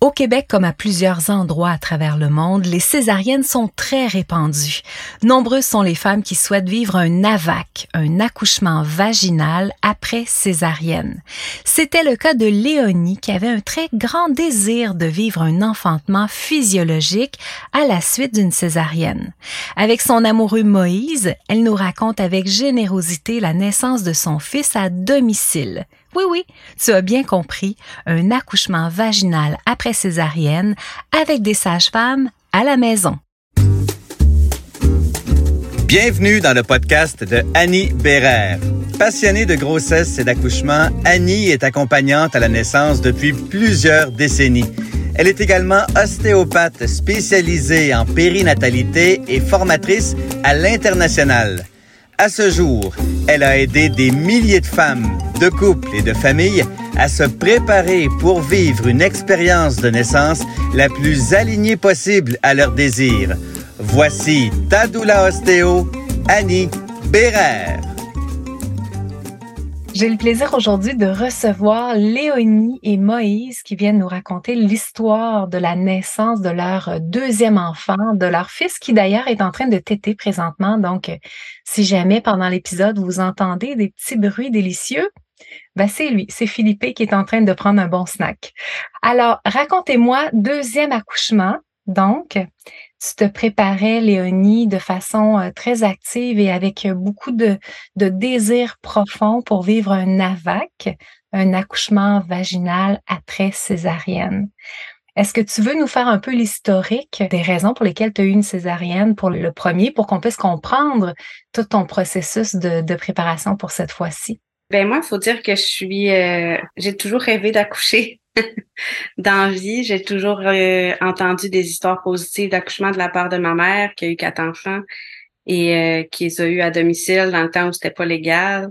Au Québec, comme à plusieurs endroits à travers le monde, les césariennes sont très répandues. Nombreuses sont les femmes qui souhaitent vivre un AVAC, un accouchement vaginal après césarienne. C'était le cas de Léonie qui avait un très grand désir de vivre un enfantement physiologique à la suite d'une césarienne. Avec son amoureux Moïse, elle nous raconte avec générosité la naissance de son fils à domicile. Oui, oui, tu as bien compris, un accouchement vaginal après césarienne avec des sages-femmes à la maison. Bienvenue dans le podcast de Annie Bérère. Passionnée de grossesse et d'accouchement, Annie est accompagnante à la naissance depuis plusieurs décennies. Elle est également ostéopathe spécialisée en périnatalité et formatrice à l'international. À ce jour, elle a aidé des milliers de femmes, de couples et de familles à se préparer pour vivre une expérience de naissance la plus alignée possible à leurs désirs. Voici Tadoula Ostéo, Annie Bérère. J'ai le plaisir aujourd'hui de recevoir Léonie et Moïse qui viennent nous raconter l'histoire de la naissance de leur deuxième enfant, de leur fils qui d'ailleurs est en train de téter présentement. Donc, si jamais pendant l'épisode vous entendez des petits bruits délicieux, ben c'est lui, c'est Philippe qui est en train de prendre un bon snack. Alors, racontez-moi, deuxième accouchement, donc, tu te préparais, Léonie, de façon euh, très active et avec beaucoup de, de désir profond pour vivre un AVAC, un accouchement vaginal après césarienne. Est-ce que tu veux nous faire un peu l'historique des raisons pour lesquelles tu as eu une césarienne pour le premier, pour qu'on puisse comprendre tout ton processus de, de préparation pour cette fois-ci? Ben moi, il faut dire que je suis, euh, j'ai toujours rêvé d'accoucher. Dans la vie, j'ai toujours euh, entendu des histoires positives d'accouchement de la part de ma mère qui a eu quatre enfants et euh, qui les a eu à domicile dans le temps où c'était pas légal.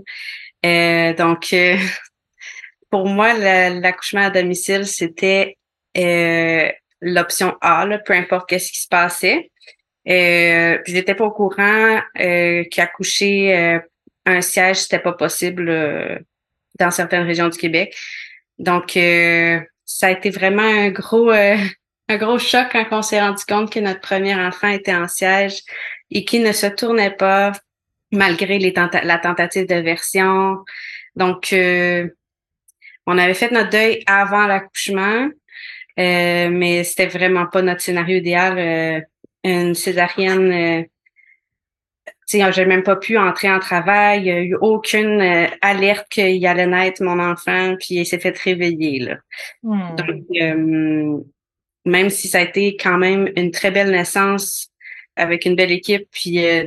donc, pour moi, l'accouchement à domicile, c'était l'option A, là, peu importe qu'est-ce qui se passait. Euh, puis j'étais pas au courant qu'accoucher un siège, c'était pas possible euh, dans certaines régions du Québec. Donc, euh, ça a été vraiment un gros, euh, un gros choc quand on s'est rendu compte que notre premier enfant était en siège et qu'il ne se tournait pas malgré la tentative de version. Donc, on avait fait notre deuil avant l'accouchement, mais c'était vraiment pas notre scénario idéal. une césarienne j'ai même pas pu entrer en travail. Il n'y a eu aucune euh, alerte qu'il allait naître mon enfant, puis il s'est fait réveiller. Là. Hmm. Donc, euh, même si ça a été quand même une très belle naissance avec une belle équipe, puis euh,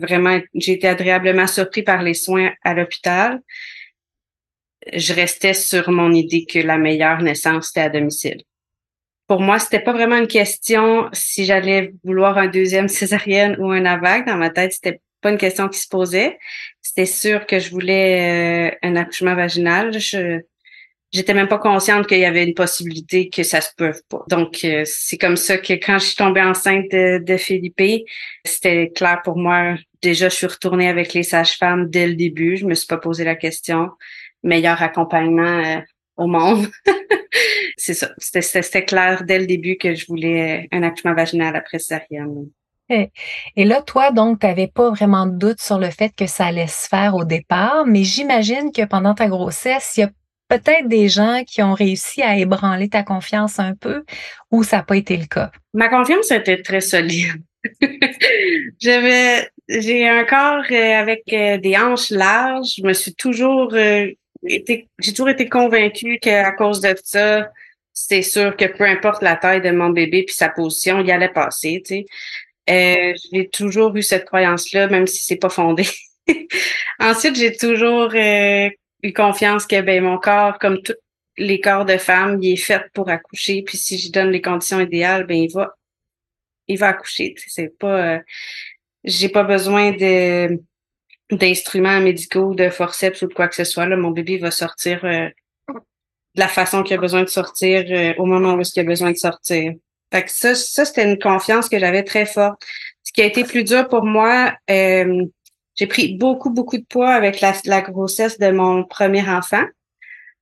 vraiment, j'ai été agréablement surpris par les soins à l'hôpital. Je restais sur mon idée que la meilleure naissance, c'était à domicile pour moi, c'était pas vraiment une question si j'allais vouloir un deuxième césarienne ou un AVAC. Dans ma tête, c'était pas une question qui se posait. C'était sûr que je voulais euh, un accouchement vaginal. Je j'étais même pas consciente qu'il y avait une possibilité que ça se peut pas. Donc euh, c'est comme ça que quand je suis tombée enceinte de, de Philippe, c'était clair pour moi. Déjà, je suis retournée avec les sages-femmes dès le début. Je me suis pas posé la question. Meilleur accompagnement euh, au monde. c'est ça. C'était clair dès le début que je voulais un accouchement vaginal après césarienne. Et là, toi, donc, tu n'avais pas vraiment de doute sur le fait que ça allait se faire au départ, mais j'imagine que pendant ta grossesse, il y a peut-être des gens qui ont réussi à ébranler ta confiance un peu ou ça n'a pas été le cas? Ma confiance était très solide. J'avais, j'ai un corps euh, avec euh, des hanches larges. Je me suis toujours euh, j'ai toujours été convaincue qu'à cause de ça, c'est sûr que peu importe la taille de mon bébé puis sa position, il allait passer, tu sais. Euh, j'ai toujours eu cette croyance-là, même si c'est pas fondé. Ensuite, j'ai toujours euh, eu confiance que ben mon corps, comme tous les corps de femme, il est fait pour accoucher. Puis si je donne les conditions idéales, ben il va, il va accoucher. C'est pas, euh, j'ai pas besoin de d'instruments médicaux, de forceps ou de quoi que ce soit. Là, mon bébé va sortir euh, de la façon qu'il a besoin de sortir euh, au moment où il a besoin de sortir. Fait que ça, ça c'était une confiance que j'avais très forte. Ce qui a été plus dur pour moi, euh, j'ai pris beaucoup, beaucoup de poids avec la, la, grossesse de mon premier enfant.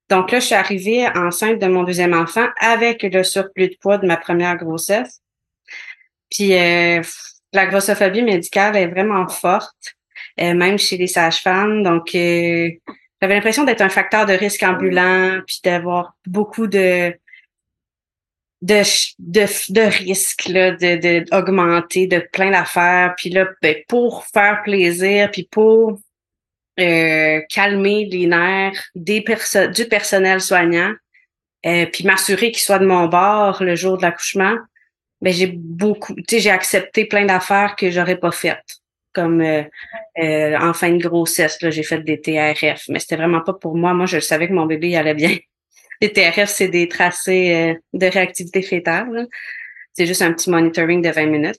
Donc là, je suis arrivée enceinte de mon deuxième enfant avec le surplus de poids de ma première grossesse. Puis la grossophobie médicale est vraiment forte, même chez les sages-femmes. Donc, euh, j'avais l'impression d'être un facteur de risque ambulant, puis d'avoir beaucoup de de, de, de risques là, de, de augmenter, de plein d'affaires. Puis là, ben, pour faire plaisir, puis pour euh, calmer les nerfs des perso du personnel soignant, euh, puis m'assurer qu'il soit de mon bord le jour de l'accouchement, ben j'ai beaucoup, tu sais, j'ai accepté plein d'affaires que j'aurais pas faites, comme euh, euh, en fin de grossesse, j'ai fait des TRF, mais c'était vraiment pas pour moi. Moi, je savais que mon bébé allait bien. Les TRF, c'est des tracés de réactivité fétale. C'est juste un petit monitoring de 20 minutes.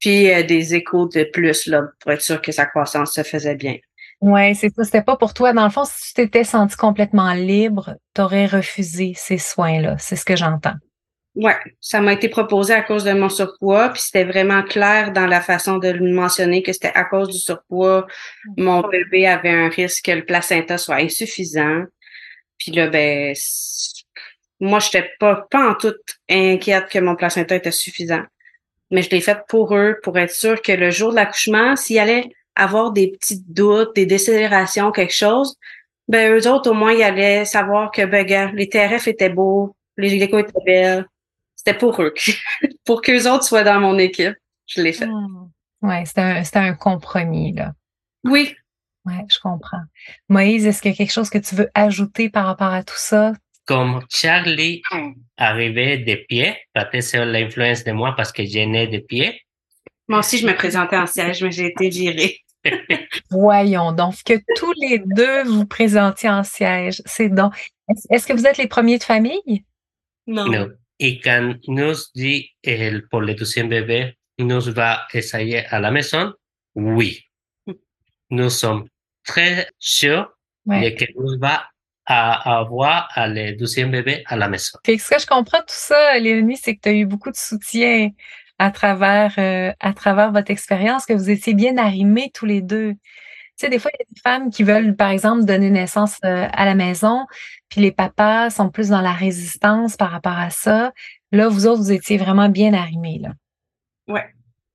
Puis des échos de plus là, pour être sûr que sa croissance se faisait bien. Oui, c'est ça. C'était pas pour toi. Dans le fond, si tu t'étais senti complètement libre, tu aurais refusé ces soins-là. C'est ce que j'entends. Oui, ça m'a été proposé à cause de mon surpoids, puis c'était vraiment clair dans la façon de le mentionner que c'était à cause du surpoids. Mon bébé avait un risque que le placenta soit insuffisant. Puis là, ben, moi, j'étais pas, pas en tout inquiète que mon placenta était suffisant. Mais je l'ai fait pour eux, pour être sûr que le jour de l'accouchement, s'il allait avoir des petits doutes, des décélérations, quelque chose, ben eux autres, au moins, ils allaient savoir que ben, gars, les TRF étaient beaux, les échos étaient belles. C'était pour eux. pour qu'eux autres soient dans mon équipe. Je l'ai fait. Mmh. Ouais, c'était un, un compromis, là. Oui. Ouais, je comprends. Moïse, est-ce qu'il y a quelque chose que tu veux ajouter par rapport à tout ça? Comme Charlie arrivait de pied, peut-être c'est l'influence de moi parce que j'ai né de pied. Moi aussi, je me présentais en siège, mais j'ai été virée. Voyons donc que tous les deux vous présentiez en siège. C'est donc. Est-ce que vous êtes les premiers de famille? Non. non. Et quand nous dit pour le deuxième bébé, nous va essayer à la maison, oui. Nous sommes très sûrs de que nous va avoir le deuxième bébé à la maison. ce que je comprends tout ça, Léonie, c'est que tu as eu beaucoup de soutien à travers euh, à travers votre expérience que vous étiez bien arrimés tous les deux. Tu sais, des fois, il y a des femmes qui veulent, par exemple, donner naissance euh, à la maison, puis les papas sont plus dans la résistance par rapport à ça. Là, vous autres, vous étiez vraiment bien arrimés, là. Ouais,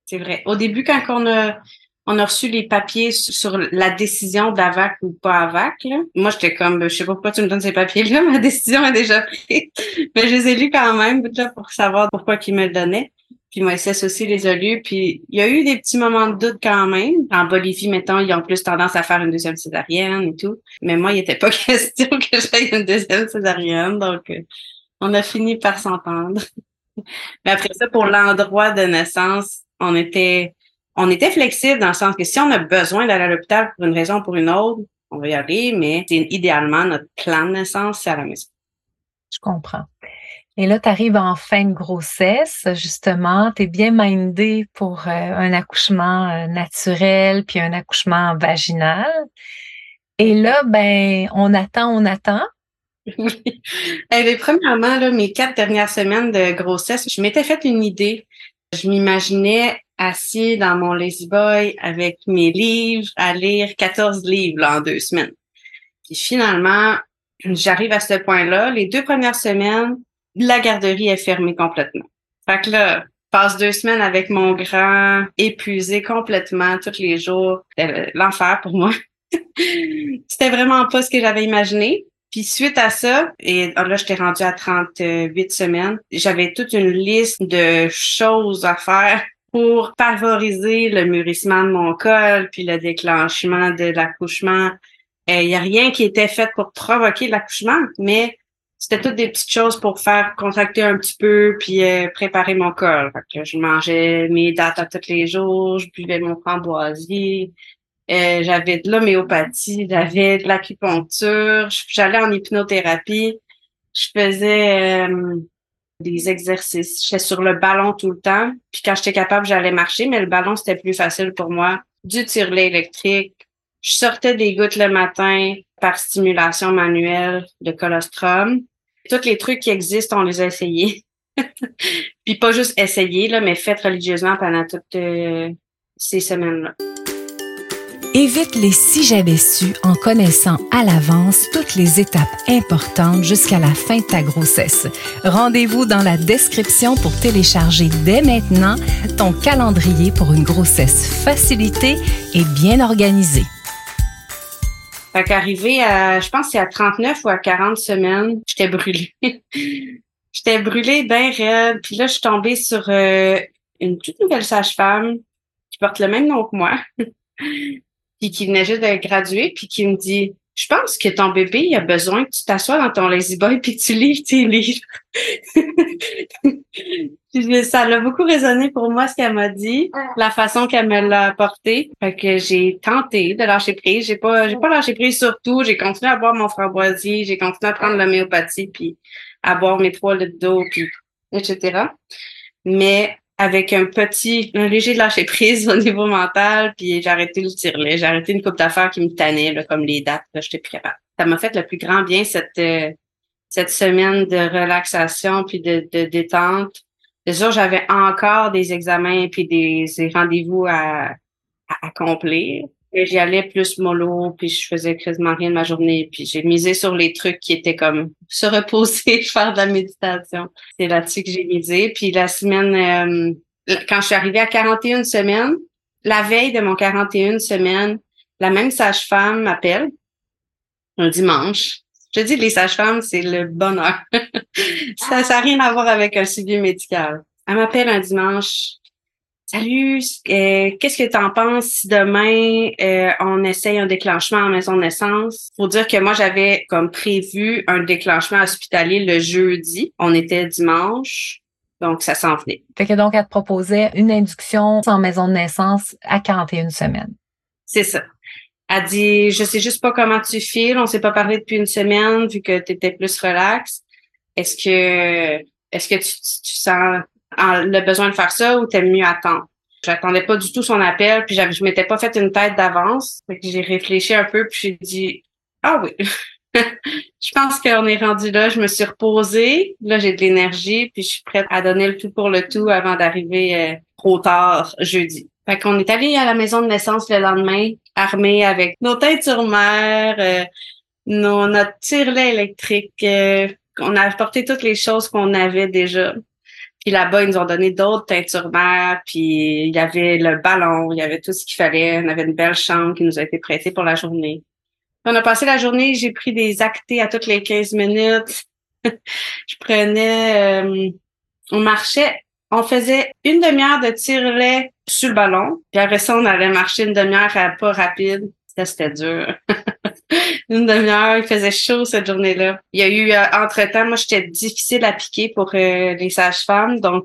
c'est vrai. Au début, quand on a, on a reçu les papiers sur la décision d'AVAC ou pas AVAC, moi, j'étais comme, je sais pas pourquoi tu me donnes ces papiers-là, ma décision est déjà prise. Mais je les ai lus quand même, pour savoir pourquoi ils me le donnaient. Puis Moïse aussi les a lus. Puis il y a eu des petits moments de doute quand même. En Bolivie, mettons, ils ont plus tendance à faire une deuxième césarienne et tout. Mais moi, il n'était pas question que j'aille une deuxième césarienne. Donc, euh, on a fini par s'entendre. Mais après ça, pour l'endroit de naissance, on était on était flexible dans le sens que si on a besoin d'aller à l'hôpital pour une raison ou pour une autre, on va y aller, mais idéalement, notre plan de naissance, c'est à la maison. Je comprends. Et là, tu arrives en fin de grossesse, justement, tu es bien mindé pour euh, un accouchement euh, naturel, puis un accouchement vaginal. Et là, ben, on attend, on attend. Oui. Eh premièrement, là, mes quatre dernières semaines de grossesse, je m'étais fait une idée. Je m'imaginais assis dans mon lazy boy avec mes livres à lire 14 livres en deux semaines. Puis finalement, j'arrive à ce point-là. Les deux premières semaines, la garderie est fermée complètement. Fait que là, passe deux semaines avec mon grand, épuisé complètement tous les jours. L'enfer pour moi. C'était vraiment pas ce que j'avais imaginé. Puis suite à ça, et là, j'étais rendue à 38 semaines, j'avais toute une liste de choses à faire pour favoriser le mûrissement de mon col, puis le déclenchement de l'accouchement. Il n'y a rien qui était fait pour provoquer l'accouchement, mais c'était toutes des petites choses pour faire contracter un petit peu puis euh, préparer mon corps. je mangeais mes dates tous les jours, je buvais mon framboisier, euh, j'avais de l'homéopathie, j'avais de l'acupuncture, j'allais en hypnothérapie, je faisais euh, des exercices, j'étais sur le ballon tout le temps, puis quand j'étais capable, j'allais marcher, mais le ballon c'était plus facile pour moi. Du tirelet électrique, je sortais des gouttes le matin par stimulation manuelle de colostrum tous les trucs qui existent, on les a essayés. Puis pas juste essayés, là, mais faites religieusement pendant toutes euh, ces semaines-là. Évite les si j'avais su en connaissant à l'avance toutes les étapes importantes jusqu'à la fin de ta grossesse. Rendez-vous dans la description pour télécharger dès maintenant ton calendrier pour une grossesse facilitée et bien organisée. Fait qu'arrivé à, je pense c'est à 39 ou à 40 semaines, j'étais brûlée. j'étais brûlée bien raide. Puis là, je suis tombée sur euh, une toute nouvelle sage-femme qui porte le même nom que moi. puis qui venait juste de graduer, puis qui me dit Je pense que ton bébé il a besoin que tu t'assoies dans ton lazy boy puis que tu lis tes livres. ça l'a beaucoup résonné pour moi ce qu'elle m'a dit, la façon qu'elle me l'a apporté. Fait que j'ai tenté de lâcher prise. J'ai pas j'ai pas lâché prise sur tout. J'ai continué à boire mon framboisier, j'ai continué à prendre l'homéopathie, puis à boire mes trois litres d'eau, puis etc. Mais avec un petit, un léger lâcher prise au niveau mental, puis j'ai arrêté le tirelet, j'ai arrêté une coupe d'affaires qui me tannait, là, comme les dates, là, j'étais plus capable. Ça m'a fait le plus grand bien cette euh, cette semaine de relaxation puis de, de détente. Déjà, j'avais encore des examens puis des, des rendez-vous à, à accomplir. J'y allais plus mollo, puis je faisais quasiment rien de ma journée. Puis j'ai misé sur les trucs qui étaient comme se reposer, faire de la méditation. C'est là-dessus que j'ai misé. Puis la semaine, euh, quand je suis arrivée à 41 semaines, la veille de mon 41 semaines, la même sage-femme m'appelle un dimanche. Je dis les sages-femmes, c'est le bonheur. ça n'a rien à voir avec un suivi médical. Elle m'appelle un dimanche. Salut, euh, qu'est-ce que tu en penses si demain euh, on essaye un déclenchement en maison de naissance? Faut dire que moi j'avais comme prévu un déclenchement hospitalier le jeudi. On était dimanche. Donc, ça s'en venait. Fait que donc, elle te proposait une induction en maison de naissance à 41 semaines. C'est ça. Elle dit, je sais juste pas comment tu files. On s'est pas parlé depuis une semaine vu que tu étais plus relax. Est-ce que, est-ce que tu, tu sens le besoin de faire ça ou t'aimes mieux attendre? J'attendais pas du tout son appel, puis je m'étais pas fait une tête d'avance. J'ai réfléchi un peu, puis j'ai dit Ah oui. je pense qu'on est rendu là. Je me suis reposée. Là, j'ai de l'énergie, puis je suis prête à donner le tout pour le tout avant d'arriver euh, trop tard jeudi. Fait qu'on est allé à la maison de naissance le lendemain, armés avec nos têtes sur mer, euh, nos, notre tirelet électrique. Euh, on a apporté toutes les choses qu'on avait déjà. Puis là-bas, ils nous ont donné d'autres teintures mères, puis il y avait le ballon, il y avait tout ce qu'il fallait. On avait une belle chambre qui nous a été prêtée pour la journée. On a passé la journée, j'ai pris des actés à toutes les 15 minutes. je prenais, euh, on marchait, on faisait une demi-heure de tire-lait sur le ballon, puis après ça, on allait marcher une demi-heure à pas rapide. C'était dur. une demi-heure, il faisait chaud cette journée-là. Il y a eu, euh, entre-temps, moi, j'étais difficile à piquer pour euh, les sages-femmes. Donc,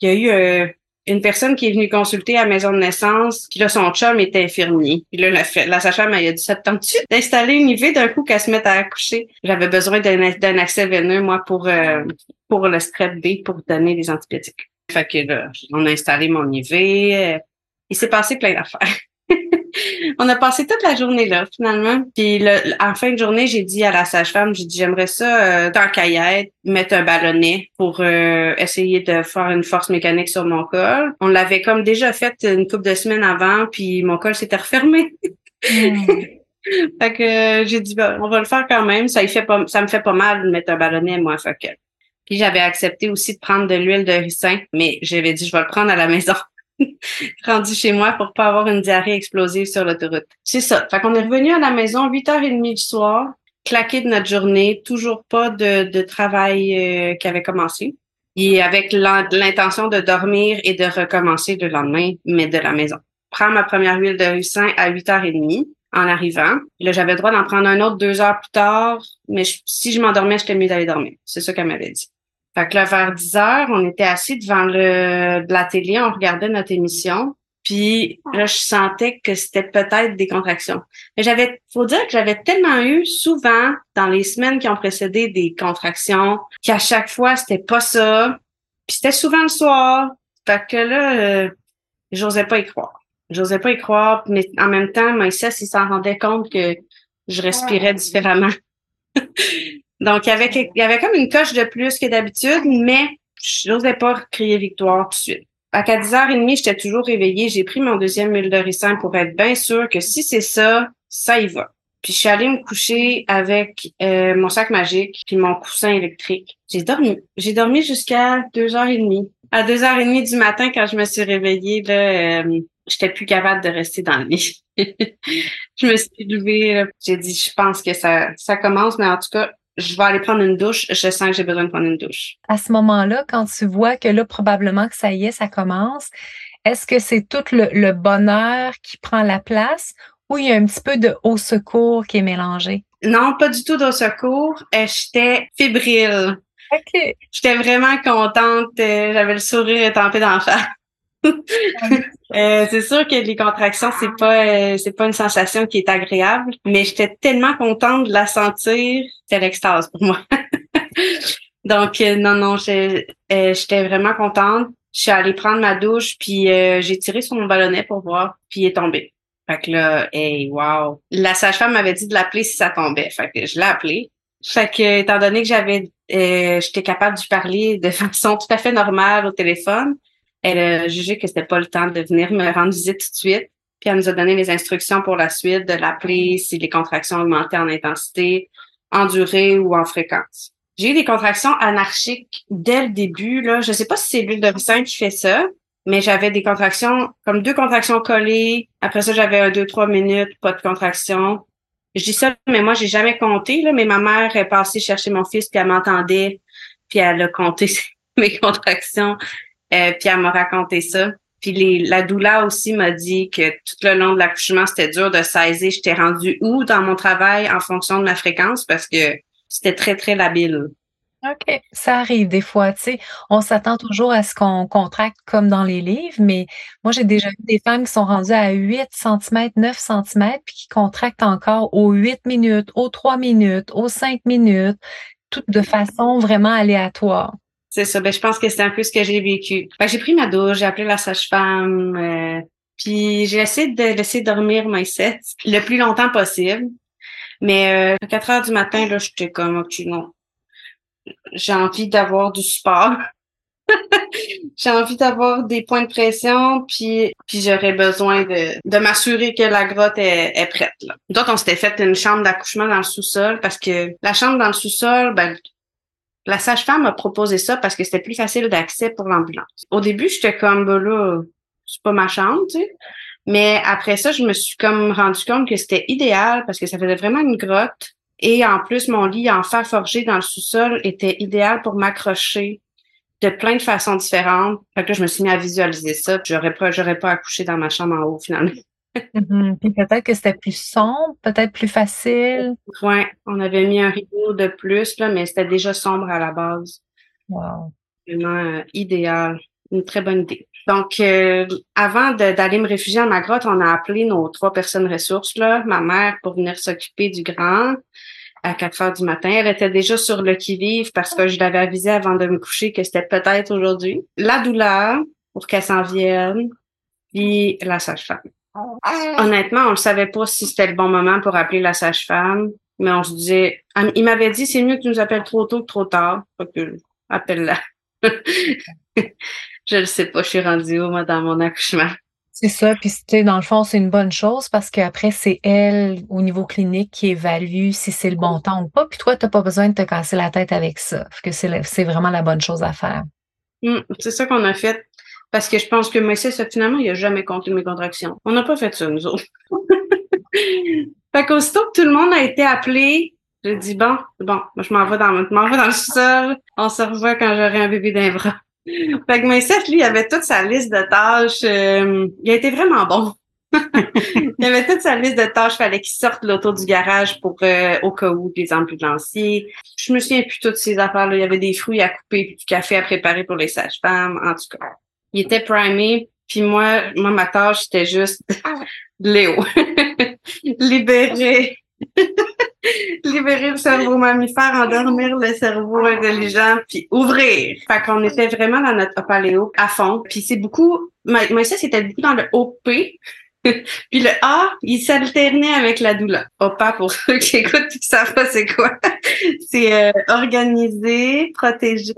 il y a eu euh, une personne qui est venue consulter à la maison de naissance. Puis là, son chum était infirmier. Puis là, la, sage-femme, elle a dit, ça te tente-tu d'installer une IV d'un coup qu'elle se mette à accoucher? J'avais besoin d'un accès veineux, moi, pour, pour le strep B, pour donner des antibiotiques. Fait que là, on a installé mon IV. Il s'est passé plein d'affaires. on a passé toute la journée là, finalement. Puis en fin de journée, j'ai dit à la sage-femme, j'ai dit j'aimerais ça, euh, tant qu'à mettre un ballonnet pour euh, essayer de faire une force mécanique sur mon col. On l'avait comme déjà fait une couple de semaines avant, puis mon col s'était refermé. Hmm. fait que j'ai dit on va le faire quand même. Ça, il fait pas, ça me fait pas mal de mettre un ballonnet, moi. Fait que puis j'avais accepté aussi de prendre de l'huile de ricin, mais j'avais dit je vais le prendre à la maison. rendu chez moi pour pas avoir une diarrhée explosive sur l'autoroute. C'est ça. Fait qu'on est revenu à la maison 8h30 du soir, claqué de notre journée, toujours pas de, de travail euh, qui avait commencé. Et avec l'intention de dormir et de recommencer le lendemain, mais de la maison. Prends ma première huile de ricin à 8h30 en arrivant. Là, j'avais le droit d'en prendre un autre deux heures plus tard, mais si je m'endormais, j'étais mieux d'aller dormir. C'est ça qu'elle m'avait dit. Fait que là, vers 10 heures, on était assis devant le, la télé, on regardait notre émission. Puis là, je sentais que c'était peut-être des contractions. Mais j'avais, faut dire que j'avais tellement eu souvent dans les semaines qui ont précédé des contractions qu'à chaque fois c'était pas ça. Puis c'était souvent le soir. Fait que là, euh, j'osais pas y croire. J'osais pas y croire, mais en même temps, Moïse, il s'en rendait compte que je respirais différemment. Donc, il y avait, comme une coche de plus que d'habitude, mais je n'osais pas crier victoire tout de suite. À 10h30, j'étais toujours réveillée. J'ai pris mon deuxième huile de ricin pour être bien sûre que si c'est ça, ça y va. Puis je suis allée me coucher avec euh, mon sac magique puis mon coussin électrique. J'ai dormi. J'ai dormi jusqu'à 2h30. À 2h30 du matin, quand je me suis réveillée, là, euh, j'étais plus capable de rester dans le lit. je me suis levée, j'ai dit, je pense que ça commence, mais en tout cas, je vais aller prendre une douche. Je sens que j'ai besoin de prendre une douche. À ce moment-là, quand tu vois que là, probablement que ça y est, ça commence, est-ce que c'est tout le, bonheur qui prend la place ou il y a un petit peu de haut secours qui est mélangé? Non, pas du tout d'au secours. Euh, j'étais fébrile. OK. J'étais vraiment contente. Euh, j'avais le sourire étampé dans face. Euh, c'est sûr que les contractions, c'est pas euh, c'est pas une sensation qui est agréable, mais j'étais tellement contente de la sentir, c'était l'extase pour moi. Donc euh, non non, j'étais vraiment contente. Je suis allée prendre ma douche, puis j'ai tiré sur mon ballonnet pour voir, puis il est tombé. Fait que là, hey, wow. La sage-femme m'avait dit de l'appeler si ça tombait. Fait que je l'ai appelé. Fait que, étant donné que j'avais, j'étais capable de parler de façon tout à fait normale au téléphone, elle a jugé que c'était pas le temps de venir me rendre visite tout de suite. Puis elle nous a donné les instructions pour la suite de l'appeler si les contractions augmentaient en intensité, en durée ou en fréquence. J'ai eu des contractions anarchiques dès le début. Là. Je sais pas si c'est l'huile de qui fait ça, mais j'avais des contractions, comme deux contractions collées. Après ça, j'avais un, deux, trois minutes, pas de contractions. Je dis ça, mais moi, j'ai jamais compté, là, mais ma mère est passée chercher mon fils, puis elle m'entendait, puis elle a compté mes contractions. Euh, puis elle m'a raconté ça. Puis la doula aussi m'a dit que tout le long de l'accouchement, c'était dur de saisir j'étais rendue où dans mon travail en fonction de ma fréquence parce que c'était très, très labile. OK. Ça arrive des fois, tu sais. On s'attend toujours à ce qu'on contracte comme dans les livres, mais moi, j'ai déjà vu des femmes qui sont rendues à 8 cm, 9 cm, puis qui contractent encore aux 8 minutes, aux 3 minutes, aux 5 minutes, tout de façon vraiment aléatoire. C'est ça. Ben, je pense que c'est un peu ce que j'ai vécu. Ben, j'ai pris ma douche, j'ai appelé la sage-femme, euh, puis j'ai essayé de laisser dormir Maïsette le plus longtemps possible. Mais euh, à 4 heures du matin, là, j'étais comme, OK, non. J'ai envie d'avoir du sport. j'ai envie d'avoir des points de pression, puis, puis j'aurais besoin de, de m'assurer que la grotte est, est prête. Là. Donc, on s'était fait une chambre d'accouchement dans le sous-sol parce que la chambre dans le sous-sol, ben, la sage-femme a proposé ça parce que c'était plus facile d'accès pour l'ambulance. Au début, j'étais comme, bah là, c'est pas ma chambre, tu sais. Mais après ça, je me suis comme rendu compte que c'était idéal parce que ça faisait vraiment une grotte. Et en plus, mon lit en fer forgé dans le sous-sol était idéal pour m'accrocher de plein de façons différentes. Fait que là, je me suis mis à visualiser ça. J'aurais pas, j'aurais pas accouché dans ma chambre en haut, finalement. Mhm. Puis peut-être que c'était plus sombre, peut-être plus facile. Ouais, on avait mis un rideau de plus, là, mais c'était déjà sombre à la base. Wow. Vraiment euh, idéal. Une très bonne idée. Donc, euh, avant d'aller me réfugier à ma grotte, on a appelé nos trois personnes ressources, là, ma mère pour venir s'occuper du grand à 4 heures du matin. Elle était déjà sur le qui-vive parce que je l'avais avisé avant de me coucher que c'était peut-être aujourd'hui. La douleur pour qu'elle s'en vienne, puis la sage-femme. Honnêtement, on ne savait pas si c'était le bon moment pour appeler la sage-femme, mais on se disait, il m'avait dit c'est mieux que tu nous appelles trop tôt que trop tard. que appelle-la. je ne sais pas, je suis rendue où moi dans mon accouchement. C'est ça, puis dans le fond, c'est une bonne chose parce qu'après, c'est elle, au niveau clinique, qui évalue si c'est le bon temps ou pas. Puis toi, tu n'as pas besoin de te casser la tête avec ça. Parce que c'est vraiment la bonne chose à faire. Hum, c'est ça qu'on a fait. Parce que je pense que Moïse, finalement, il a jamais compté mes contractions. On n'a pas fait ça, nous autres. fait qu'aussitôt que tout le monde a été appelé, j'ai dit, bon, bon, moi, je m'en vais dans, vais dans le sol. On se revoit quand j'aurai un bébé d'un bras. Fait que Moïse, lui, il avait toute sa liste de tâches. Euh, il a été vraiment bon. il avait toute sa liste de tâches. Fallait qu'il sorte l'auto du garage pour euh, au cas où des ambulanciers. Je me souviens plus toutes ces affaires-là. Il y avait des fruits à couper puis du café à préparer pour les sages-femmes. En tout cas, il était primé, puis moi, moi, ma tâche, c'était juste Léo. Libérer. Libérer le cerveau mammifère, endormir le cerveau intelligent, puis ouvrir. Fait qu'on était vraiment dans notre opaléo à fond. Puis c'est beaucoup, moi ça c'était beaucoup dans le OP. puis le A, il s'alternait avec la doula. OPA, pour ceux qui écoutent qui savent pas c'est quoi. c'est euh, organiser, protéger,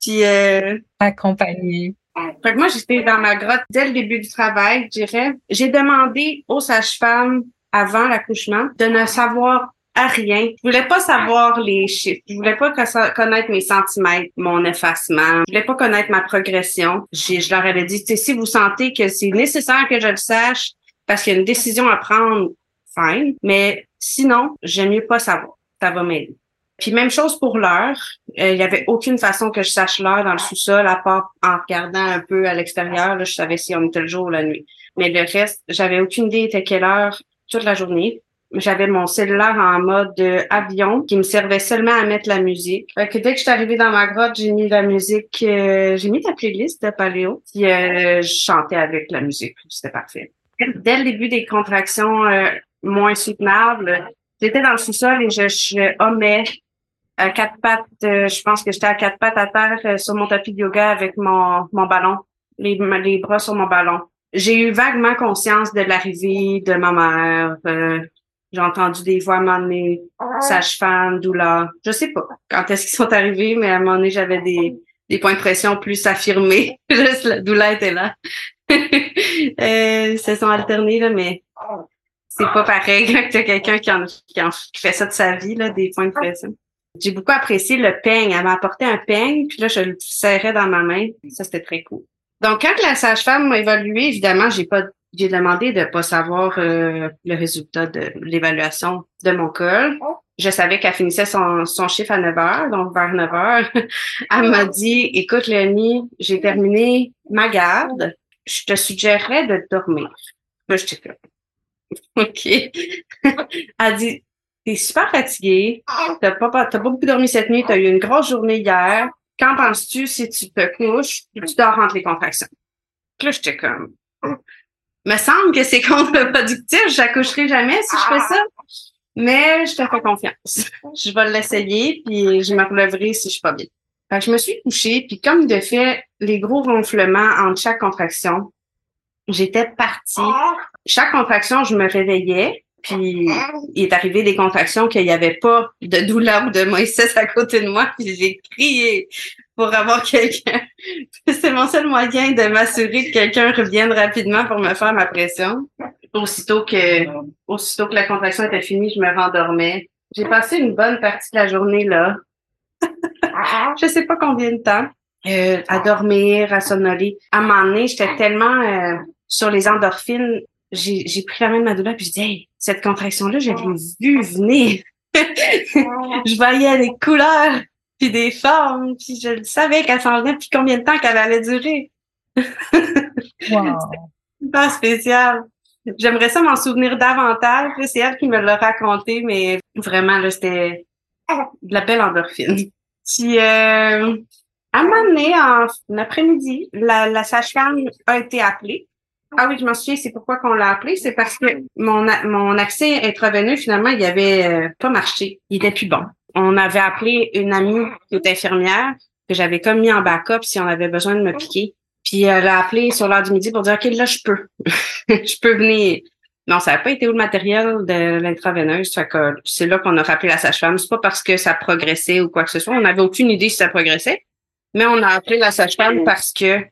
puis... Euh, accompagner Fait que moi, j'étais dans ma grotte dès le début du travail, je dirais. J'ai demandé aux sages-femmes avant l'accouchement de ne savoir rien. Je voulais pas savoir les chiffres. Je voulais pas connaître mes centimètres, mon effacement. Je voulais pas connaître ma progression. Je leur avais dit, si vous sentez que c'est nécessaire que je le sache parce qu'il y a une décision à prendre, fine. Mais sinon, j'aime mieux pas savoir. Ça va m'aider. Puis même chose pour l'heure. Euh, il y avait aucune façon que je sache l'heure dans le sous-sol, à part en regardant un peu à l'extérieur. je savais si on était le jour ou la nuit. Mais le reste, j'avais aucune idée de quelle heure toute la journée. J'avais mon cellulaire en mode avion qui me servait seulement à mettre la musique. Fait que dès que je suis arrivée dans ma grotte, j'ai mis la musique, euh, j'ai mis ta playlist de Paléo, puis euh, je chantais avec la musique. C'était parfait. Dès le début des contractions moins soutenables, j'étais dans le sous-sol et je, je hommais à quatre pattes, euh, je pense que j'étais à quatre pattes à terre euh, sur mon tapis de yoga avec mon, mon ballon, les, les bras sur mon ballon. J'ai eu vaguement conscience de l'arrivée de ma mère. Euh, j'ai entendu des voix à sage-femme, doula. Je sais pas quand est-ce qu'ils sont arrivés, mais à un moment donné, j'avais des, des points de pression plus affirmés. La doula était là. ils se sont alternés, là, mais c'est pas pareil quand tu as quelqu'un qui, qui, qui, fait ça de sa vie, là, des points de pression. J'ai beaucoup apprécié le peigne. Elle m'a apporté un peigne, puis là, je le serrais dans ma main. Ça, c'était très cool. Donc, quand la sage-femme m'a évalué, évidemment, j'ai pas j'ai demandé de pas savoir euh, le résultat de l'évaluation de mon col. Je savais qu'elle finissait son, son chiffre à 9 heures, donc vers 9 heures. Elle m'a dit, écoute, Léonie, j'ai terminé ma garde. Je te suggérerais de dormir. Moi, je t'ai OK. Elle dit, t'es super fatigué, t'as pas, pas beaucoup dormi cette nuit, t'as eu une grosse journée hier. Qu'en penses-tu si tu te couches et tu dors entre les contractions? Là, j'étais comme, me semble que c'est contre-productif, j'accoucherai jamais si je fais ça. Mais je te fais confiance. Je vais l'essayer, puis je me relèverai si je suis pas bien. Fait que je me suis couchée, puis comme de fait, les gros ronflements entre chaque contraction, j'étais partie. Chaque contraction, je me réveillais, puis il est arrivé des contractions qu'il n'y avait pas de douleur ou de Moïse à côté de moi, puis j'ai crié pour avoir quelqu'un. C'est mon seul moyen de m'assurer que quelqu'un revienne rapidement pour me faire ma pression. Aussitôt que, aussitôt que la contraction était finie, je me rendormais. J'ai passé une bonne partie de la journée là. je sais pas combien de temps. Euh, à dormir, à somnoler. À un moment donné, j'étais tellement euh, sur les endorphines j'ai pris la main de ma douleur puis je dis hey, cette contraction là je l'ai vue venir je voyais des couleurs puis des formes puis je savais qu'elle s'en venait puis combien de temps qu'elle allait durer. Wow. pas spécial. J'aimerais ça m'en souvenir davantage c'est elle qui me l'a raconté mais vraiment là c'était de la belle endorphine. Puis euh, à un moment donné en après-midi la, la sage-femme a été appelée ah oui, je m'en souviens, c'est pourquoi qu'on l'a appelé. C'est parce que mon, mon accès intraveineux, finalement, il avait euh, pas marché. Il était plus bon. On avait appelé une amie qui était infirmière, que j'avais comme mis en backup si on avait besoin de me piquer. Puis elle a appelé sur l'heure du midi pour dire OK, là, je peux. je peux venir. Non, ça n'a pas été où le matériel de l'intraveineuse. c'est là qu'on a rappelé la sage-femme. C'est pas parce que ça progressait ou quoi que ce soit. On n'avait aucune idée si ça progressait. Mais on a appelé la sage-femme parce que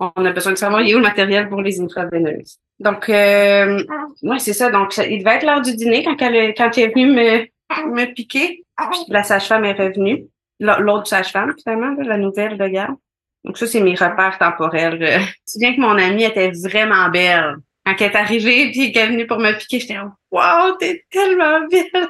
on a besoin de savoir il est où le matériel pour les intraveineuses. Donc, euh, ouais, c'est ça. Donc, il devait être l'heure du dîner quand elle, quand elle est venue me, me piquer. la sage-femme est revenue. L'autre sage-femme, finalement, la nouvelle de garde. Donc, ça, c'est mes repères temporels. Je me souviens que mon amie était vraiment belle. Quand elle est arrivée puis qu'elle est venue pour me piquer, j'étais « Wow, t'es tellement belle! »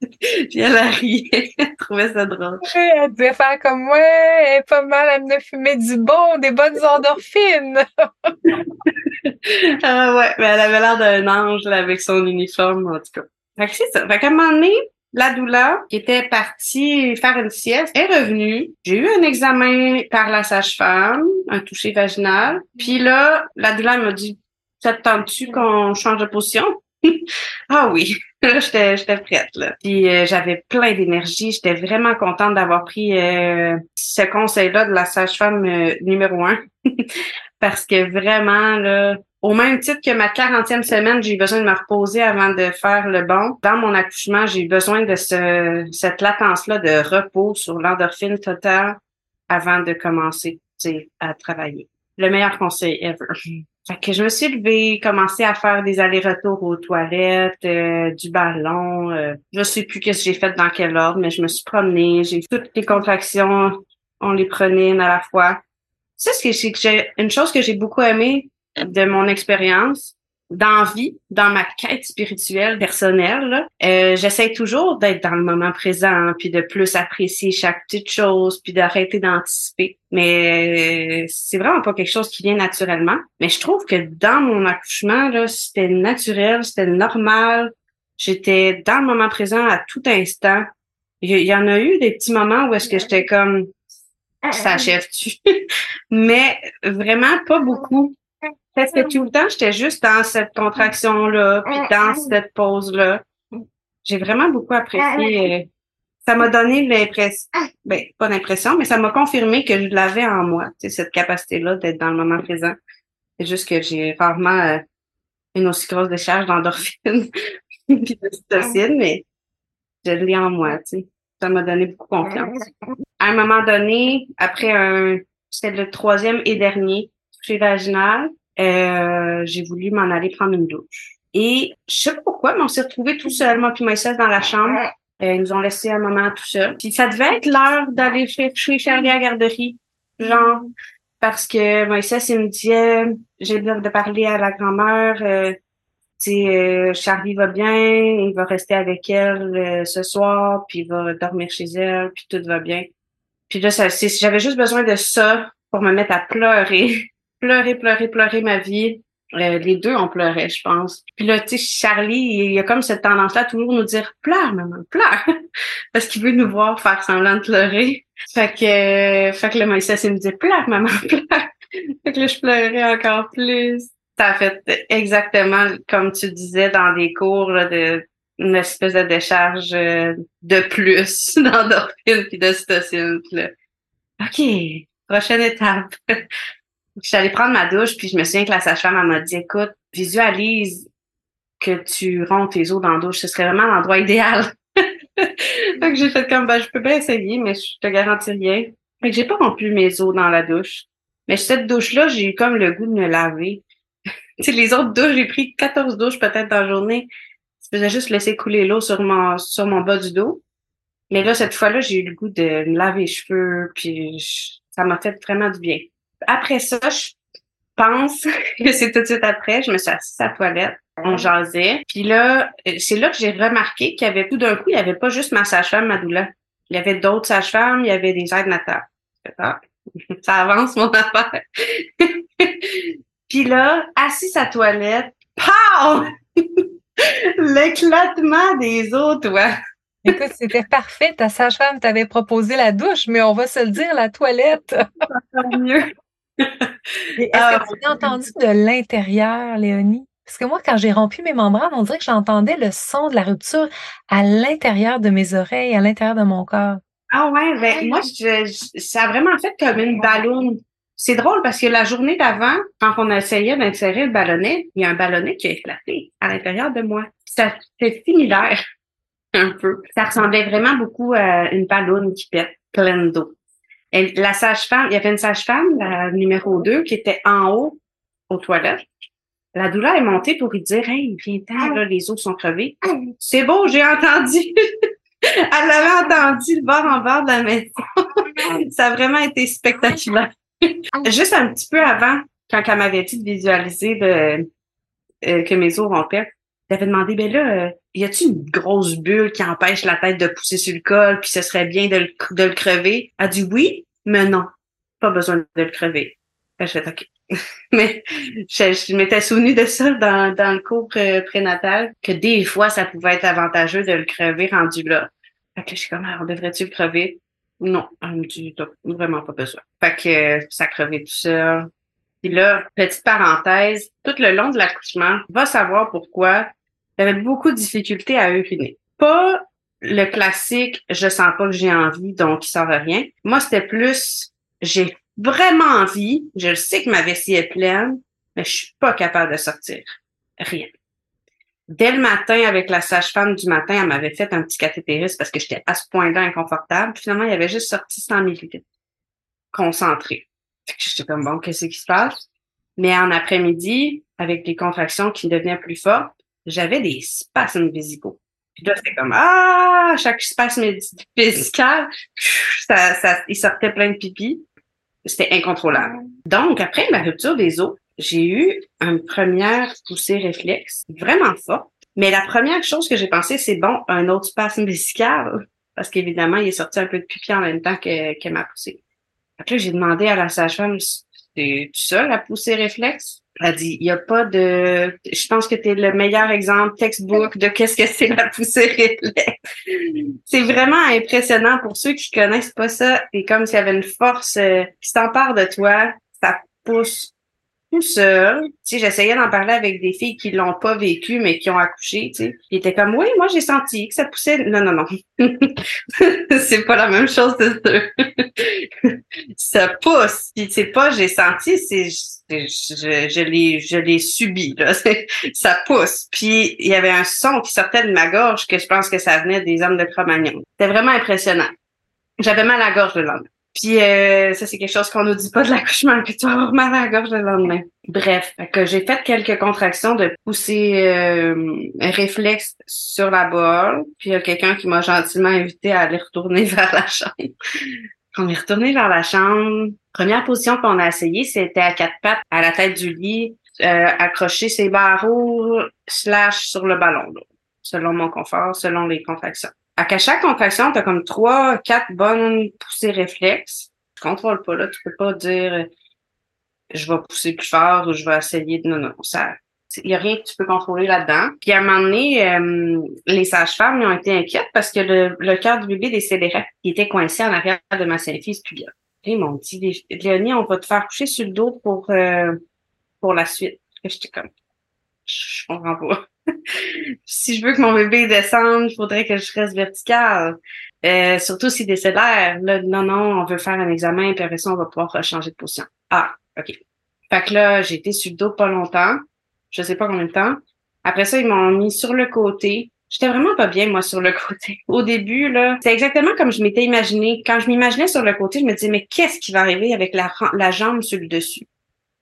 Puis elle a ri. elle trouvait ça drôle. Elle devait faire comme moi. Elle est pas mal. Elle me fumait du bon, des bonnes endorphines. ah ouais, mais elle avait l'air d'un ange là, avec son uniforme, en tout cas. Fait que c'est ça. Fait qu'à un moment donné, la doula, qui était partie faire une sieste, est revenue. J'ai eu un examen par la sage-femme, un toucher vaginal. Puis là, la doula m'a dit, ça te tente-tu qu'on change de position? ah oui, j'étais, j'étais prête. Là. Puis euh, j'avais plein d'énergie. J'étais vraiment contente d'avoir pris euh, ce conseil-là de la sage-femme euh, numéro un. Parce que vraiment, là, au même titre que ma 40e semaine, j'ai eu besoin de me reposer avant de faire le bon. Dans mon accouchement, j'ai eu besoin de ce, cette latence-là de repos sur l'endorphine totale avant de commencer. à travailler. Le meilleur conseil ever. Fait que je me suis levée, commencé à faire des allers-retours aux toilettes, euh, du ballon. Euh, je sais plus qu'est-ce que j'ai fait dans quel ordre, mais je me suis promenée. J'ai toutes les contractions, on les prenait à la fois. C'est ce que j'ai, une chose que j'ai beaucoup aimé de mon expérience, dans vie, dans ma quête spirituelle personnelle, euh, j'essaie toujours d'être dans le moment présent, puis de plus apprécier chaque petite chose, puis d'arrêter d'anticiper. Mais euh, c'est vraiment pas quelque chose qui vient naturellement. Mais je trouve que dans mon accouchement, là, c'était naturel, c'était normal. J'étais dans le moment présent à tout instant. Il y, en a eu des petits moments où est-ce que j'étais comme ça achève-tu? Mais vraiment pas beaucoup. Parce que tout le temps, j'étais juste dans cette contraction-là, puis dans cette pause-là. J'ai vraiment beaucoup apprécié. Euh, ça m'a donné l'impression, ben, pas l'impression, mais ça m'a confirmé que je l'avais en moi, cette capacité-là d'être dans le moment présent. C'est juste que j'ai rarement euh, une aussi grosse décharge d'endorphine puis de mais je l'ai en moi, tu sais. Ça m'a donné beaucoup confiance. À un moment donné, après un, c'était le troisième et dernier toucher vaginal, euh, j'ai voulu m'en aller prendre une douche. Et je sais pas pourquoi, mais on s'est retrouvés tout seul, moi puis Moïse, dans la chambre. Euh, ils nous ont laissé un moment tout seul. Puis ça devait être l'heure d'aller chercher Charlie à garderie. Genre, parce que Moïse, il me disait, j'ai besoin de parler à la grand-mère. Euh, euh, Charlie va bien, il va rester avec elle euh, ce soir, puis il va dormir chez elle, puis tout va bien. Puis là, j'avais juste besoin de ça pour me mettre à pleurer pleurer, pleurer, pleurer ma vie. Euh, les deux, on pleurait, je pense. Puis là, tu sais, Charlie, il y a comme cette tendance-là toujours nous dire « Pleure, maman, pleure! » Parce qu'il veut nous voir faire semblant de pleurer. Fait que, fait que là, Moïse, il me dit « Pleure, maman, pleure! » Fait que là, je pleurais encore plus. Ça a fait exactement comme tu disais dans des cours là, de une espèce de décharge euh, de plus d'endorphine puis d'ocytocine. OK, prochaine étape. Je suis allée prendre ma douche, puis je me souviens que la sage-femme m'a dit Écoute, visualise que tu ronds tes os dans la douche, ce serait vraiment l'endroit idéal. que j'ai fait comme ben, je peux bien essayer, mais je te garantis rien. Fait que j'ai pas rompu mes os dans la douche. Mais cette douche-là, j'ai eu comme le goût de me laver. tu les autres douches, j'ai pris 14 douches peut-être dans la journée. Je faisais juste laisser couler l'eau sur mon, sur mon bas du dos. Mais là, cette fois-là, j'ai eu le goût de me laver les cheveux, puis ça m'a fait vraiment du bien. Après ça, je pense que c'est tout de suite après, je me suis assise à la toilette, on jasait. Puis là, c'est là que j'ai remarqué qu'il y avait tout d'un coup, il n'y avait pas juste ma sage-femme, ma doula. Il y avait d'autres sages-femmes, il y avait des aides natales. Ah, ça? Avance mon affaire. Puis là, assise à toilette, pow! L'éclatement des os, toi. Écoute, c'était parfait. Ta sage-femme t'avait proposé la douche, mais on va se le dire, la toilette. Ça mieux. Est-ce que tu as entendu de l'intérieur, Léonie? Parce que moi, quand j'ai rompu mes membranes, on dirait que j'entendais le son de la rupture à l'intérieur de mes oreilles, à l'intérieur de mon corps. Ah ouais, ben moi, ça a vraiment fait comme une ballonne. C'est drôle parce que la journée d'avant, quand on essayait d'insérer le ballonnet, il y a un ballonnet qui a éclaté à l'intérieur de moi. Ça fait similaire un peu. Ça ressemblait vraiment beaucoup à une ballonne qui pète pleine d'eau la sage-femme, il y avait une sage-femme, la numéro 2, qui était en haut aux toilettes. La douleur est montée pour lui dire Hey, viens là, les os sont crevés. C'est beau, j'ai entendu. Elle avait entendu le bord en bord de la maison. Ça a vraiment été spectaculaire. Juste un petit peu avant, quand elle m'avait dit de visualiser euh, que mes os rompaient, elle avait demandé, ben là, euh, y a-t-il une grosse bulle qui empêche la tête de pousser sur le col, puis ce serait bien de le, de le crever? Elle dit oui, mais non, pas besoin de le crever. Ben, je fais OK. mais je, m'étais souvenue de ça dans, dans le cours prénatal, que des fois, ça pouvait être avantageux de le crever rendu là. Fait que je suis comme, ah, on devrait-tu le crever? Non, elle me dit, vraiment pas besoin. Fait que ça crevait tout ça. Puis là, petite parenthèse, tout le long de l'accouchement, va savoir pourquoi j'avais beaucoup de difficultés à uriner. Pas le classique, je sens pas que j'ai envie, donc il sort rien. Moi, c'était plus, j'ai vraiment envie, je sais que ma vessie est pleine, mais je suis pas capable de sortir. Rien. Dès le matin, avec la sage-femme du matin, elle m'avait fait un petit cathétérisme parce que j'étais à ce point-là inconfortable. finalement, il avait juste sorti 100 millilitres. Concentré. J'étais comme, bon, qu'est-ce qui se passe? Mais en après-midi, avec les contractions qui devenaient plus fortes, j'avais des spasmes vésicaux. Puis là, c'était comme, ah, chaque spasme vésical, ça, ça, il sortait plein de pipi. C'était incontrôlable. Donc, après ma rupture des os, j'ai eu une première poussée réflexe vraiment forte. Mais la première chose que j'ai pensé, c'est bon, un autre spasme vésical, parce qu'évidemment, il est sorti un peu de pipi en même temps que, ma poussée. Là, j'ai demandé à la sage-femme, c'est ça, la poussée réflexe? Elle dit, il n'y a pas de, je pense que tu es le meilleur exemple textbook de qu'est-ce que c'est la poussée réflexe. c'est vraiment impressionnant pour ceux qui connaissent pas ça. C'est comme s'il y avait une force euh, qui s'empare de toi, ça pousse tout seul. Tu j'essayais d'en parler avec des filles qui l'ont pas vécu, mais qui ont accouché, tu sais. Ils étaient comme, oui, moi, j'ai senti que ça poussait. Non, non, non. c'est pas la même chose, c'est sûr. ça pousse. Puis c'est pas j'ai senti, c'est, je, je l'ai, je l'ai subi, là. ça pousse. Puis il y avait un son qui sortait de ma gorge que je pense que ça venait des hommes de Cro-Magnon. C'était vraiment impressionnant. J'avais mal à la gorge le lendemain. Puis euh, ça, c'est quelque chose qu'on nous dit pas de l'accouchement, que tu vas avoir mal à la gorge le lendemain. Bref, que j'ai fait quelques contractions de pousser euh, un réflexe sur la bolle. Puis il y a quelqu'un qui m'a gentiment invité à aller retourner vers la chambre. On est retourné vers la chambre. Première position qu'on a essayé, c'était à quatre pattes, à la tête du lit, euh, accrocher ses barreaux slash sur le ballon, selon mon confort, selon les contractions à chaque contraction, tu as comme trois, quatre bonnes poussées réflexes. Tu contrôles pas, là. Tu peux pas dire je vais pousser plus fort ou je vais essayer de. Non, non, ça. Il n'y a rien que tu peux contrôler là-dedans. Puis à un moment donné, euh, les sages-femmes ont été inquiètes parce que le, le cœur du bébé décélérait. Il était coincé en arrière de ma symphyse pubienne. Ils m'ont dit, Léonie, on va te faire coucher sur le dos pour, euh, pour la suite. J'étais comme, je comprends pas. si je veux que mon bébé descende, il faudrait que je reste verticale. Euh, surtout s'il décélère. Là, non, non, on veut faire un examen, puis après ça, on va pouvoir changer de position. Ah, OK. Fait que là, j'ai été sur le dos pas longtemps. Je sais pas combien de temps. Après ça, ils m'ont mis sur le côté. J'étais vraiment pas bien, moi, sur le côté. Au début, là, c'est exactement comme je m'étais imaginé. Quand je m'imaginais sur le côté, je me disais, mais qu'est-ce qui va arriver avec la, jambe sur le dessus?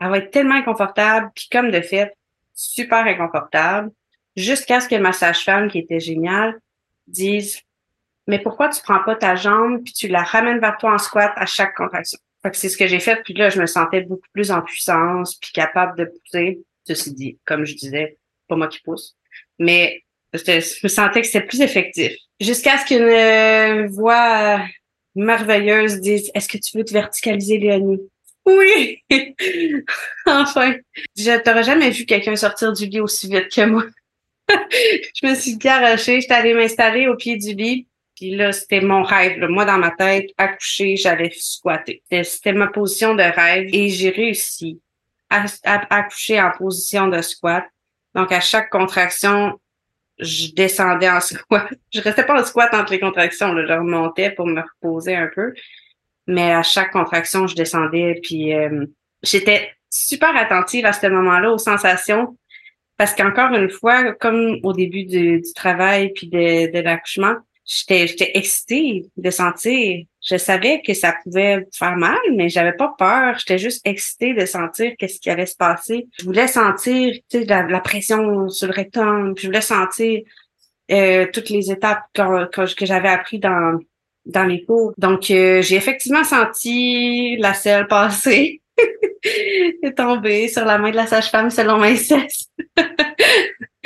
Elle va être tellement inconfortable, puis comme de fait, super inconfortable jusqu'à ce que ma sage-femme, qui était géniale, dise Mais pourquoi tu prends pas ta jambe puis tu la ramènes vers toi en squat à chaque contraction? Fait que c'est ce que j'ai fait, puis là, je me sentais beaucoup plus en puissance, puis capable de pousser. Ceci dit, comme je disais, pas moi qui pousse. Mais je me sentais que c'était plus effectif. Jusqu'à ce qu'une euh, voix merveilleuse dise Est-ce que tu veux te verticaliser, Léonie? Oui! enfin! Je t'aurais jamais vu quelqu'un sortir du lit aussi vite que moi. je me suis garochée, j'étais allée m'installer au pied du lit. Puis là, c'était mon rêve. Moi, dans ma tête, accoucher, j'allais squatter. C'était ma position de rêve et j'ai réussi à, accoucher en position de squat. Donc, à chaque contraction, je descendais en squat. Je restais pas en squat entre les contractions. Là. Je remontais pour me reposer un peu. Mais à chaque contraction, je descendais. Puis euh, j'étais super attentive à ce moment-là aux sensations parce qu'encore une fois, comme au début du, travail puis de, de l'accouchement, j'étais excitée de sentir. Je savais que ça pouvait faire mal, mais j'avais pas peur. J'étais juste excitée de sentir qu'est-ce qui allait se passer. Je voulais sentir la, la pression sur le rectum. Je voulais sentir euh, toutes les étapes que, j'avais appris dans dans les cours. Donc, euh, j'ai effectivement senti la selle passer. est tombé sur la main de la sage-femme selon ma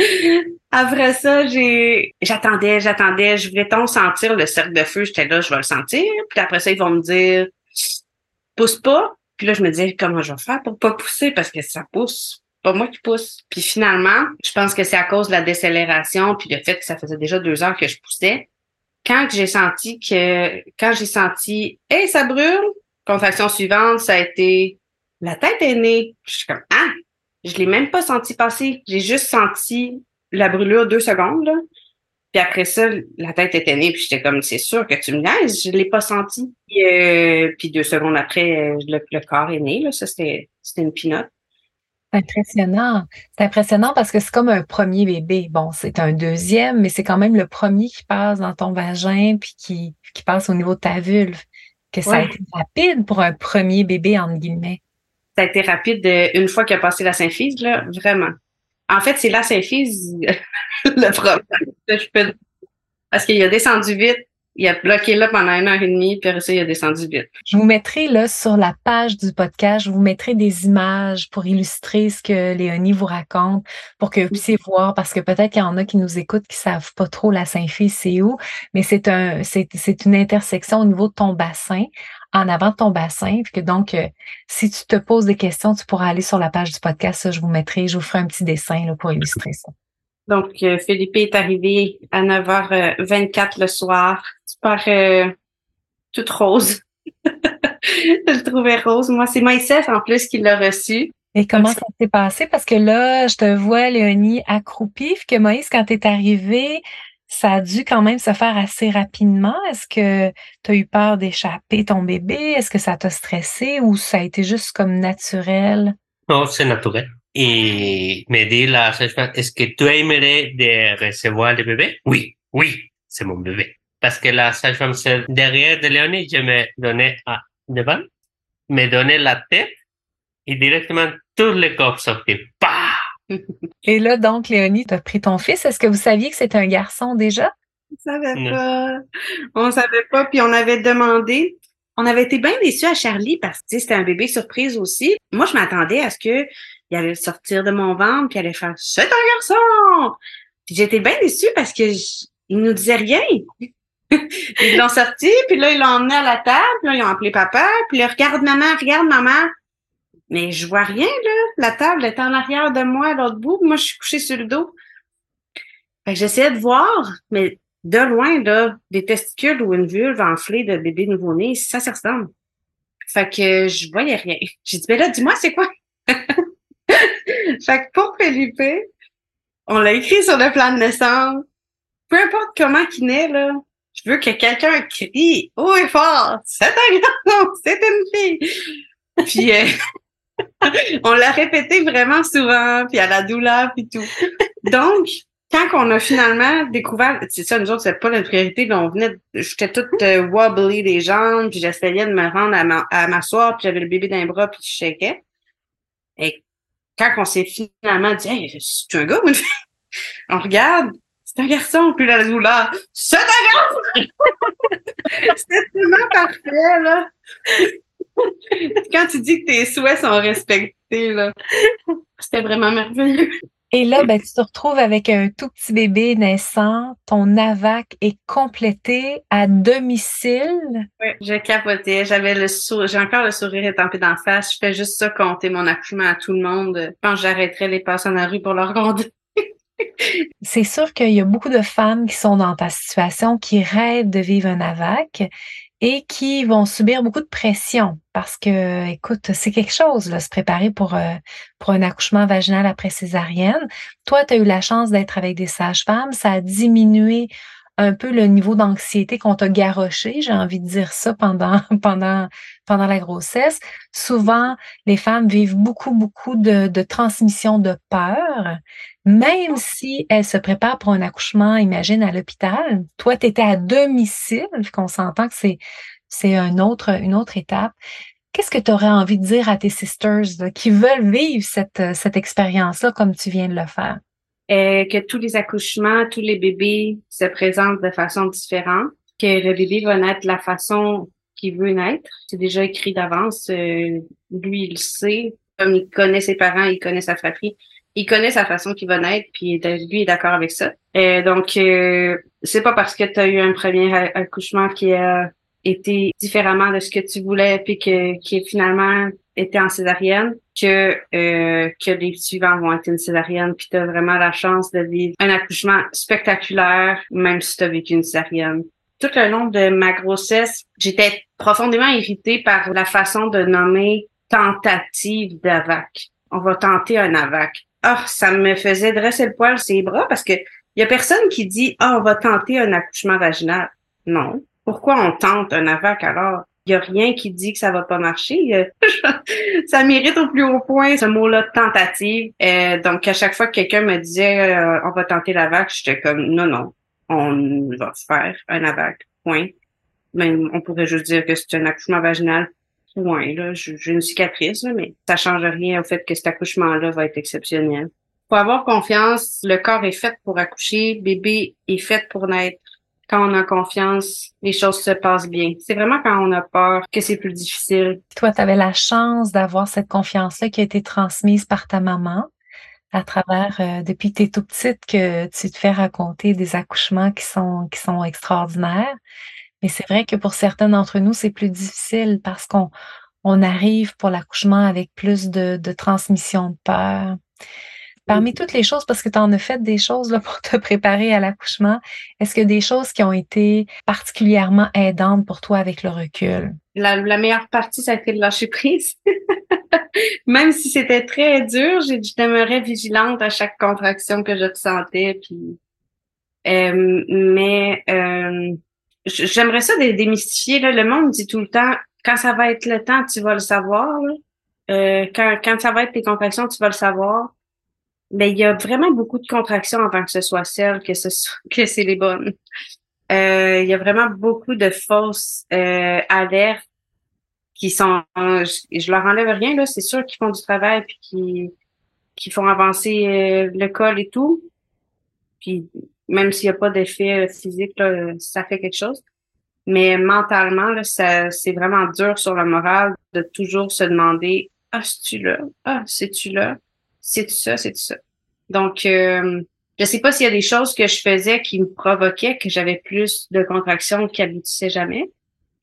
Après ça, j'ai, j'attendais, j'attendais, je voulais tant sentir le cercle de feu, j'étais là, je vais le sentir. Puis après ça, ils vont me dire, pousse pas. Puis là, je me disais, comment je vais faire pour pas pousser? Parce que ça pousse. Pas moi qui pousse. Puis finalement, je pense que c'est à cause de la décélération puis le fait que ça faisait déjà deux heures que je poussais. Quand j'ai senti que, quand j'ai senti, hey, ça brûle, contraction suivante, ça a été la tête est née. Je suis comme, ah, je l'ai même pas senti passer. J'ai juste senti la brûlure deux secondes, là. Puis après ça, la tête était née, puis j'étais comme, c'est sûr que tu me laisses, je l'ai pas senti. Puis, euh, puis deux secondes après, le, corps est né, là. Ça, c'était, c'était une pinote. Impressionnant. C'est impressionnant parce que c'est comme un premier bébé. Bon, c'est un deuxième, mais c'est quand même le premier qui passe dans ton vagin puis qui, qui passe au niveau de ta vulve. que ça a été rapide pour un premier bébé, entre guillemets. Ça a été rapide une fois qu'il a passé la symphyse, là, vraiment. En fait, c'est la symphyse le problème. Parce qu'il a descendu vite, il a bloqué là pendant une heure et demie, puis après ça, il a descendu vite. Je vous mettrai là sur la page du podcast, je vous mettrai des images pour illustrer ce que Léonie vous raconte, pour que vous puissiez voir, parce que peut-être qu'il y en a qui nous écoutent qui savent pas trop la Saint-Fille, c'est où, mais c'est un, c'est une intersection au niveau de ton bassin, en avant de ton bassin. Puis que donc, euh, si tu te poses des questions, tu pourras aller sur la page du podcast. Ça, je vous mettrai, je vous ferai un petit dessin là, pour illustrer ça. Donc, euh, Philippe est arrivé à 9h24 le soir. Super euh, toute rose. je le trouvais rose. Moi, c'est Moïse en plus qui l'a reçu. Et comment ça s'est passé? Parce que là, je te vois, Léonie, accroupie. que Moïse, quand tu es arrivé, ça a dû quand même se faire assez rapidement? Est-ce que tu as eu peur d'échapper ton bébé? Est-ce que ça t'a stressé ou ça a été juste comme naturel? Non, c'est naturel. Et me dit la sage-femme, est-ce que tu aimerais de recevoir le bébé? Oui, oui, c'est mon bébé. Parce que la sage-femme, derrière de Léonie, je me donnais à devant, me donnait la tête et directement tout le corps sortait. Et là, donc, Léonie, tu as pris ton fils. Est-ce que vous saviez que c'était un garçon déjà? On savait pas. On savait pas, puis on avait demandé. On avait été bien déçus à Charlie parce que c'était un bébé surprise aussi. Moi, je m'attendais à ce que il allait sortir de mon ventre, puis il allait faire C'est un garçon! Puis j'étais bien déçue parce que il nous disait rien. ils l'ont sorti, puis là, ils l'ont emmené à la table, là, ils ont appelé papa, puis là, regarde maman, regarde maman. Mais je vois rien, là. La table est en arrière de moi, à l'autre bout. Moi, je suis couchée sur le dos. Fait que j'essayais de voir, mais de loin, là, des testicules ou une vulve enflée de bébé nouveau-né, ça, ça ressemble. Fait que je voyais rien. J'ai dit, ben là, dis-moi, c'est quoi? fait que pour Felipe, on l'a écrit sur le plan de naissance. Peu importe comment qu'il naît, là, je veux que quelqu'un crie haut et fort, c'est un garçon, c'est une fille. Puis, euh, on l'a répété vraiment souvent, puis à la douleur, puis tout. Donc, quand on a finalement découvert, c'est ça, nous autres, c'est pas notre priorité, mais on venait, j'étais toute euh, wobbly des jambes, puis j'essayais de me rendre à, m'asseoir, puis j'avais le bébé d'un bras, puis je shakais. Et quand on s'est finalement dit, hey, c'est un gars ou une fille? On regarde, c'est un garçon, puis la douleur, c'est un garçon! C'était tellement parfait, là. Quand tu dis que tes souhaits sont respectés, là, c'était vraiment merveilleux. Et là, ben, tu te retrouves avec un tout petit bébé naissant. Ton AVAC est complété à domicile. Oui, j'ai capoté. J'avais le sourire, j'ai encore le sourire étampé d'en face. Je fais juste ça compter mon accouchement à tout le monde. Quand j'arrêterais les personnes dans la rue pour leur gronder. C'est sûr qu'il y a beaucoup de femmes qui sont dans ta situation, qui rêvent de vivre un AVAC et qui vont subir beaucoup de pression parce que, écoute, c'est quelque chose, là, se préparer pour, euh, pour un accouchement vaginal après césarienne. Toi, tu as eu la chance d'être avec des sages-femmes, ça a diminué un peu le niveau d'anxiété qu'on t'a garoché, j'ai envie de dire ça pendant pendant pendant la grossesse. Souvent, les femmes vivent beaucoup beaucoup de, de transmission de peur, même si elles se préparent pour un accouchement, imagine à l'hôpital. Toi, tu étais à domicile, qu'on s'entend que c'est c'est un autre une autre étape. Qu'est-ce que tu aurais envie de dire à tes sisters qui veulent vivre cette, cette expérience-là comme tu viens de le faire? Que tous les accouchements, tous les bébés se présentent de façon différente, que le bébé va naître de la façon qu'il veut naître. C'est déjà écrit d'avance. Euh, lui, il sait. Comme il connaît ses parents, il connaît sa fratrie, il connaît sa façon qu'il va naître, puis lui est d'accord avec ça. Euh, donc, euh, c'est pas parce que tu as eu un premier accouchement qui a été différemment de ce que tu voulais, puis que qui est finalement été en césarienne que euh, que les suivants vont être une césarienne puis tu as vraiment la chance de vivre un accouchement spectaculaire même si tu as vécu une césarienne. Tout le long de ma grossesse, j'étais profondément irritée par la façon de nommer tentative d'AVAC. On va tenter un AVAC. Ah, ça me faisait dresser le poil sur les bras parce que y a personne qui dit ah on va tenter un accouchement vaginal. Non. Pourquoi on tente un AVAC alors? Il n'y a rien qui dit que ça va pas marcher. ça mérite au plus haut point ce mot-là tentative. Euh, donc, à chaque fois que quelqu'un me disait euh, on va tenter la j'étais comme non, non, on va faire un AVAC. Point. même on pourrait juste dire que c'est un accouchement vaginal. Ouais, là, j'ai une cicatrice, mais ça change rien au fait que cet accouchement-là va être exceptionnel. Faut avoir confiance. Le corps est fait pour accoucher. Bébé est fait pour naître. Quand on a confiance, les choses se passent bien. C'est vraiment quand on a peur que c'est plus difficile. Toi, tu avais la chance d'avoir cette confiance-là qui a été transmise par ta maman à travers, euh, depuis que tu es tout petite, que tu te fais raconter des accouchements qui sont, qui sont extraordinaires. Mais c'est vrai que pour certains d'entre nous, c'est plus difficile parce qu'on on arrive pour l'accouchement avec plus de, de transmission de peur. Parmi toutes les choses, parce que tu en as fait des choses là, pour te préparer à l'accouchement, est-ce que des choses qui ont été particulièrement aidantes pour toi avec le recul? La, meilleure partie, ça a été de lâcher prise. Même si c'était très dur, j'ai demeurais vigilante à chaque contraction que je ressentais. Puis, euh, mais euh, j'aimerais ça démystifier. Là, le monde dit tout le temps, quand ça va être le temps, tu vas le savoir. Euh, quand, quand ça va être tes contractions, tu vas le savoir. Mais il y a vraiment beaucoup de contractions avant que ce soit celle, que ce soit, que c'est les bonnes. Euh, il y a vraiment beaucoup de fausses euh, alertes qui sont, je, leur enlève rien là, c'est sûr qu'ils font du travail puis qui qui font avancer euh, le col et tout. Puis même s'il n'y a pas d'effet physique, là, ça fait quelque chose. Mais mentalement, là, ça, c'est vraiment dur sur le moral de toujours se demander Ah, c'est-tu là? Ah, c'est-tu là? C'est-tu ça? C'est-tu ça? Donc, euh, je sais pas s'il y a des choses que je faisais qui me provoquaient, que j'avais plus de contractions qui aboutissaient jamais.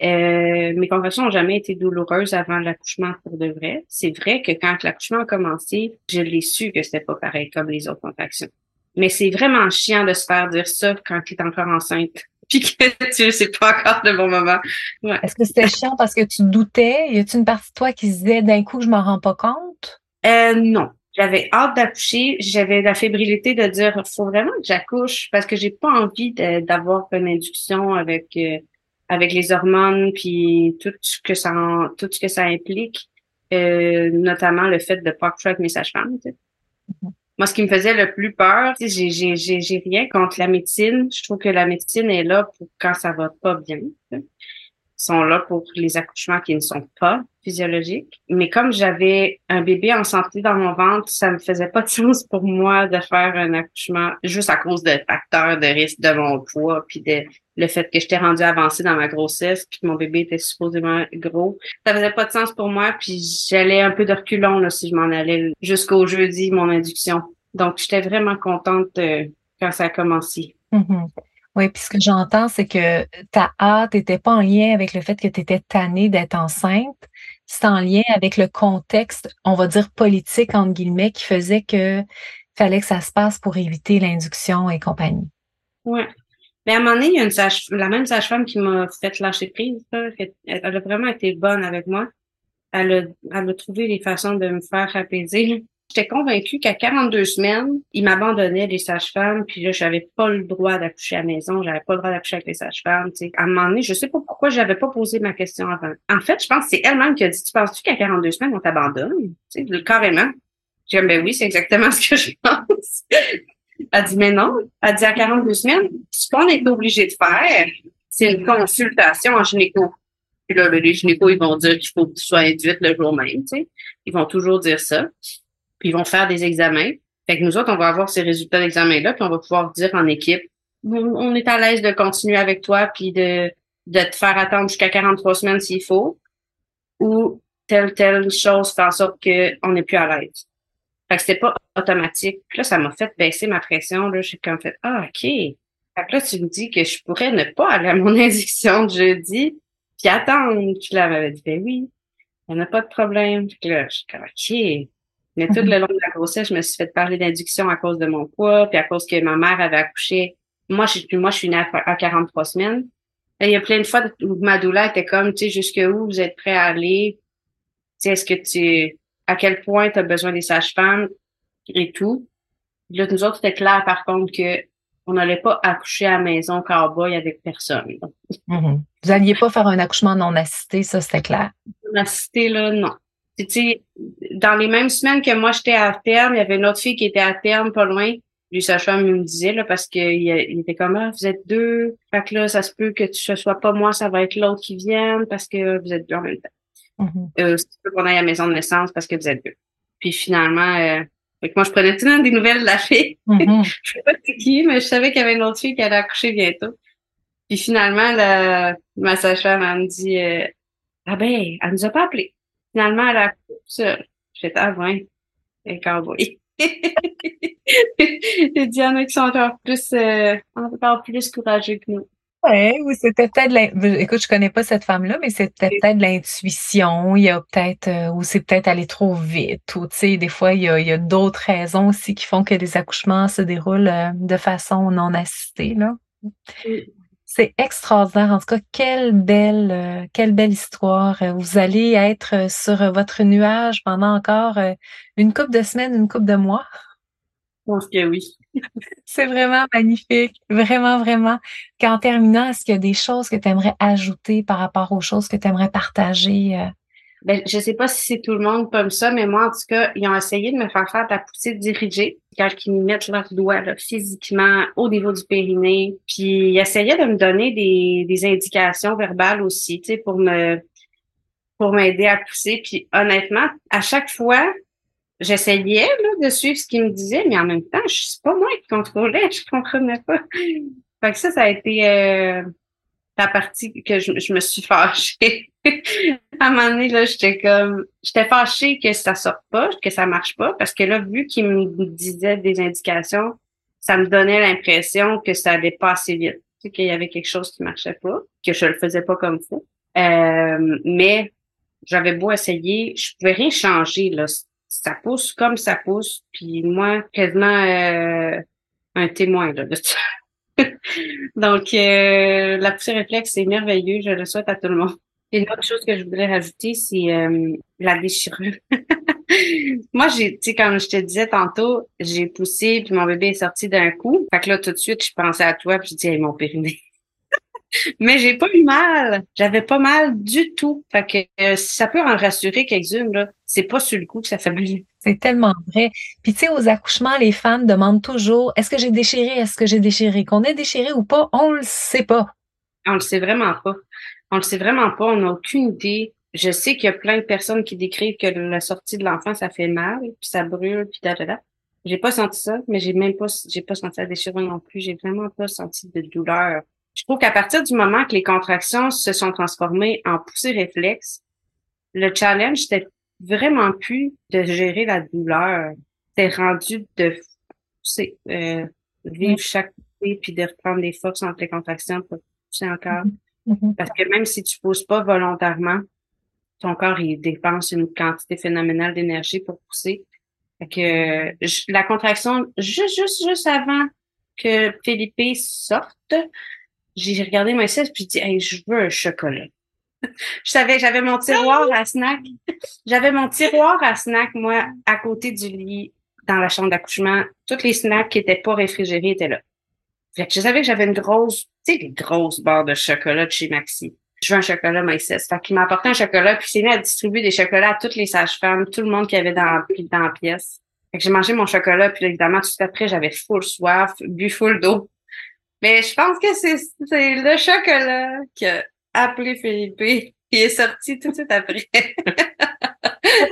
Euh, mes contractions n'ont jamais été douloureuses avant l'accouchement pour de vrai. C'est vrai que quand l'accouchement a commencé, je l'ai su que c'était pas pareil comme les autres contractions. Mais c'est vraiment chiant de se faire dire ça quand tu es encore enceinte puis que tu sais pas encore le bon moment. Ouais. Est-ce que c'était chiant parce que tu doutais? Y a-t-il une partie de toi qui se disait d'un coup je m'en rends pas compte? Euh, non. J'avais hâte d'accoucher. J'avais la fébrilité de dire faut vraiment que j'accouche parce que j'ai pas envie d'avoir une induction avec euh, avec les hormones puis tout ce que ça tout ce que ça implique, euh, notamment le fait de pas accoucher avec mes sages-femmes. Mm-hmm. Moi, ce qui me faisait le plus peur, j'ai, j'ai, j'ai, rien contre la médecine. Je trouve que la médecine est là pour quand ça va pas bien sont là pour les accouchements qui ne sont pas physiologiques. Mais comme j'avais un bébé en santé dans mon ventre, ça me faisait pas de sens pour moi de faire un accouchement juste à cause de facteurs de risque de mon poids, puis de le fait que j'étais rendue avancée dans ma grossesse, puis que mon bébé était supposément gros. Ça faisait pas de sens pour moi, puis j'allais un peu de reculons là, si je m'en allais jusqu'au jeudi, mon induction. Donc, j'étais vraiment contente euh, quand ça a commencé. Mm-hmm. Oui, puis ce que j'entends, c'est que ta hâte n'était pas en lien avec le fait que tu étais tannée d'être enceinte. C'est en lien avec le contexte, on va dire politique, entre guillemets, qui faisait que fallait que ça se passe pour éviter l'induction et compagnie. Oui. Mais à un moment donné, il y a une sage, la même sage-femme qui m'a fait lâcher prise. Elle a vraiment été bonne avec moi. Elle a, elle a trouvé des façons de me faire apaiser. J'étais convaincue qu'à 42 semaines, il m'abandonnait les sages-femmes, puis là, j'avais pas le droit d'accoucher à la maison, j'avais pas le droit d'accoucher avec les sages-femmes. Tu sais. À un moment donné, je sais pas pourquoi j'avais pas posé ma question avant. En fait, je pense que c'est elle-même qui a dit Tu penses-tu qu'à 42 semaines, on t'abandonne? Tu sais, carrément. J'ai dit ben oui, c'est exactement ce que je pense. Elle dit Mais non. Elle dit à 42 semaines, ce qu'on est obligé de faire, c'est une consultation en gynéco. Puis là, les gynécos, ils vont dire qu'il faut que tu sois induite le jour même, tu sais. Ils vont toujours dire ça puis ils vont faire des examens. Fait que nous autres, on va avoir ces résultats d'examen-là, puis on va pouvoir dire en équipe, on est à l'aise de continuer avec toi, puis de, de te faire attendre jusqu'à 43 semaines s'il faut, ou telle, telle chose fait en sorte qu'on n'est plus à l'aise. Fait que c'était pas automatique. Puis là, ça m'a fait baisser ma pression. Là, j'ai comme fait, ah, OK. Fait que là, tu me dis que je pourrais ne pas aller à mon induction de jeudi, puis attendre. Tu l'avais dit, ben oui, il n'y en a pas de problème. Puis là, je suis comme, OK. Mais tout le long de la grossesse, je me suis fait parler d'induction à cause de mon poids, puis à cause que ma mère avait accouché. Moi, je, puis moi, je suis née à, 43 semaines. Et il y a plein de fois où ma douleur était comme, tu sais, jusqu'où vous êtes prêt à aller? Tu sais, est-ce que tu, à quel point tu as besoin des sages-femmes et tout? Là, nous autres, c'était clair, par contre, que on n'allait pas accoucher à la maison cowboy avec personne. Mm-hmm. Vous n'alliez pas faire un accouchement non assisté, ça, c'était clair. Non assisté, là, non tu sais, dans les mêmes semaines que moi j'étais à terme, il y avait une autre fille qui était à terme pas loin. lui, sage-femme me disait, là, parce qu'il il était comme, ah, vous êtes deux. Fait que là, ça se peut que ce soit pas moi, ça va être l'autre qui vienne parce que vous êtes deux en même temps. Euh, c'est qu'on aille à la maison de naissance parce que vous êtes deux. Puis finalement, euh, fait que moi, je prenais tout le temps des nouvelles de la fille. Mm-hmm. je sais pas c'est qui, mais je savais qu'il y avait une autre fille qui allait accoucher bientôt. Puis finalement, la, ma sage-femme, elle me dit, euh, ah ben, elle nous a pas appelé. Finalement, elle a accouché seule. J'étais, ah ouais, elle cowboy. Il y en a qui sont encore plus, euh, encore plus courageux que nous. Ouais, ou c'était peut-être écoute, je connais pas cette femme-là, mais c'était peut-être l'intuition, il y a peut-être euh, ou c'est peut-être aller trop vite ou tu sais des fois il y a, d'autres raisons aussi qui font que les accouchements se déroulent euh, de façon non assistée là. C'est extraordinaire. En tout cas, quelle belle, euh, quelle belle histoire. Vous allez être sur votre nuage pendant encore euh, une coupe de semaines, une coupe de mois. Je pense que oui. C'est vraiment magnifique. Vraiment, vraiment. Qu'en terminant, est-ce qu'il y a des choses que tu aimerais ajouter par rapport aux choses que tu aimerais partager? Euh? Ben, je sais pas si c'est tout le monde comme ça, mais moi, en tout cas, ils ont essayé de me faire faire de la poussée dirigée quand ils me mettent leurs doigts là, physiquement au niveau du périnée. Puis ils essayaient de me donner des, des indications verbales aussi, tu sais, pour me pour m'aider à pousser. Puis honnêtement, à chaque fois, j'essayais là, de suivre ce qu'ils me disaient, mais en même temps, je suis pas moi qui contrôlais, je comprenais pas. Fait que ça, ça a été euh, la partie que je, je me suis fâchée. à un moment donné, là, j'étais comme, j'étais fâchée que ça sorte pas, que ça marche pas, parce que là, vu qu'il me disait des indications, ça me donnait l'impression que ça allait pas assez vite, qu'il y avait quelque chose qui marchait pas, que je le faisais pas comme ça. Euh, mais j'avais beau essayer, je pouvais rien changer, là. Ça pousse comme ça pousse, puis moi, quasiment euh, un témoin là, de ça. Donc, euh, la poussée réflexe, c'est merveilleux. Je le souhaite à tout le monde. Et une autre chose que je voudrais rajouter, c'est euh, la déchirure. Moi, j'ai, tu sais, comme je te disais tantôt, j'ai poussé, puis mon bébé est sorti d'un coup. Fait que là, tout de suite, je pensais à toi, puis je dis, hey, mon périnée. Mais j'ai pas eu mal. J'avais pas mal du tout. Fait que euh, ça peut en rassurer quelques-unes, là, c'est pas sur le coup que ça fait bien. C'est tellement vrai. Puis tu sais, aux accouchements, les femmes demandent toujours est-ce que j'ai déchiré, est-ce que j'ai déchiré? Qu'on ait déchiré ou pas, on le sait pas. On le sait vraiment pas. On le sait vraiment pas, on n'a aucune idée. Je sais qu'il y a plein de personnes qui décrivent que la sortie de l'enfant, ça fait mal, puis ça brûle, puis da, da, da. J'ai pas senti ça, mais j'ai même pas, j'ai pas senti la déchirure non plus. J'ai vraiment pas senti de douleur. Je trouve qu'à partir du moment que les contractions se sont transformées en poussée réflexe, le challenge, c'était vraiment plus de gérer la douleur. C'était rendu de pousser, euh, vivre chaque poussée, puis de reprendre des forces entre les contractions pour pousser encore. Mm-hmm. Mm-hmm. Parce que même si tu pousses pas volontairement, ton corps, il dépense une quantité phénoménale d'énergie pour pousser. Fait que la contraction, juste, juste, juste avant que Philippe sorte, j'ai regardé ma cesse puis j'ai dit, hey, je veux un chocolat. Je savais, j'avais mon tiroir à snack. J'avais mon tiroir à snack, moi, à côté du lit, dans la chambre d'accouchement. Toutes les snacks qui étaient pas réfrigérés étaient là. Fait que je savais que j'avais une grosse, tu sais, des grosses barres de chocolat de chez Maxi. Je veux un chocolat Maïsès. Fait qu'il m'a apporté un chocolat, puis c'est mis à distribuer des chocolats à toutes les sages-femmes, tout le monde qui avait dans, dans la pièce. Fait que j'ai mangé mon chocolat, puis évidemment, tout après, j'avais full soif, bu full d'eau. Mais je pense que c'est, le chocolat qui a appelé Philippe, qui est sorti tout de suite après.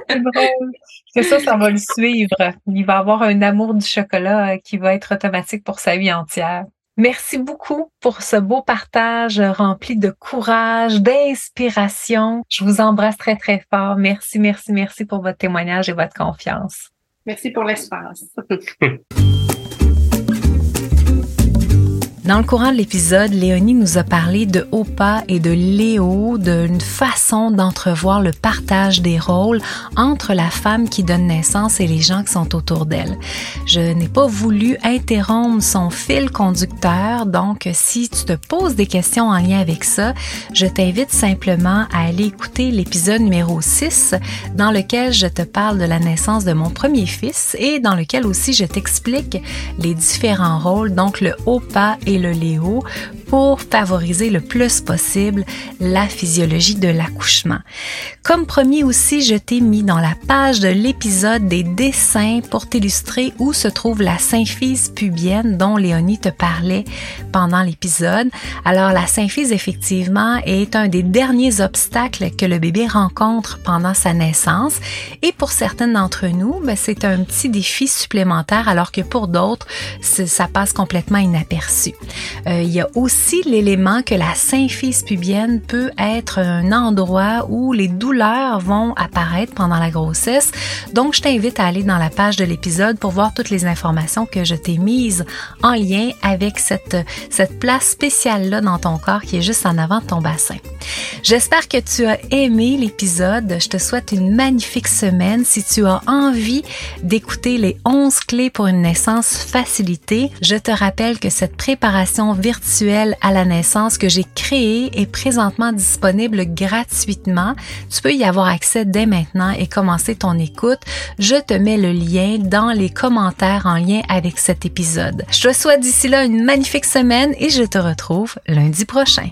c'est drôle. C'est ça, ça va le suivre. Il va avoir un amour du chocolat euh, qui va être automatique pour sa vie entière. Merci beaucoup pour ce beau partage rempli de courage, d'inspiration. Je vous embrasse très, très fort. Merci, merci, merci pour votre témoignage et votre confiance. Merci pour l'espace. Dans le courant de l'épisode, Léonie nous a parlé de Opa et de Léo, d'une façon d'entrevoir le partage des rôles entre la femme qui donne naissance et les gens qui sont autour d'elle. Je n'ai pas voulu interrompre son fil conducteur, donc si tu te poses des questions en lien avec ça, je t'invite simplement à aller écouter l'épisode numéro 6 dans lequel je te parle de la naissance de mon premier fils et dans lequel aussi je t'explique les différents rôles, donc le Opa et le Léo pour favoriser le plus possible la physiologie de l'accouchement. Comme promis aussi, je t'ai mis dans la page de l'épisode des dessins pour t'illustrer où se trouve la symphyse pubienne dont Léonie te parlait pendant l'épisode. Alors la symphyse effectivement est un des derniers obstacles que le bébé rencontre pendant sa naissance et pour certaines d'entre nous, ben, c'est un petit défi supplémentaire alors que pour d'autres, ça passe complètement inaperçu. Euh, il y a aussi l'élément que la symphyse pubienne peut être un endroit où les douleurs vont apparaître pendant la grossesse. Donc, je t'invite à aller dans la page de l'épisode pour voir toutes les informations que je t'ai mises en lien avec cette, cette place spéciale-là dans ton corps qui est juste en avant de ton bassin. J'espère que tu as aimé l'épisode. Je te souhaite une magnifique semaine. Si tu as envie d'écouter les 11 clés pour une naissance facilitée, je te rappelle que cette virtuelle à la naissance que j'ai créée est présentement disponible gratuitement. Tu peux y avoir accès dès maintenant et commencer ton écoute. Je te mets le lien dans les commentaires en lien avec cet épisode. Je te souhaite d'ici là une magnifique semaine et je te retrouve lundi prochain.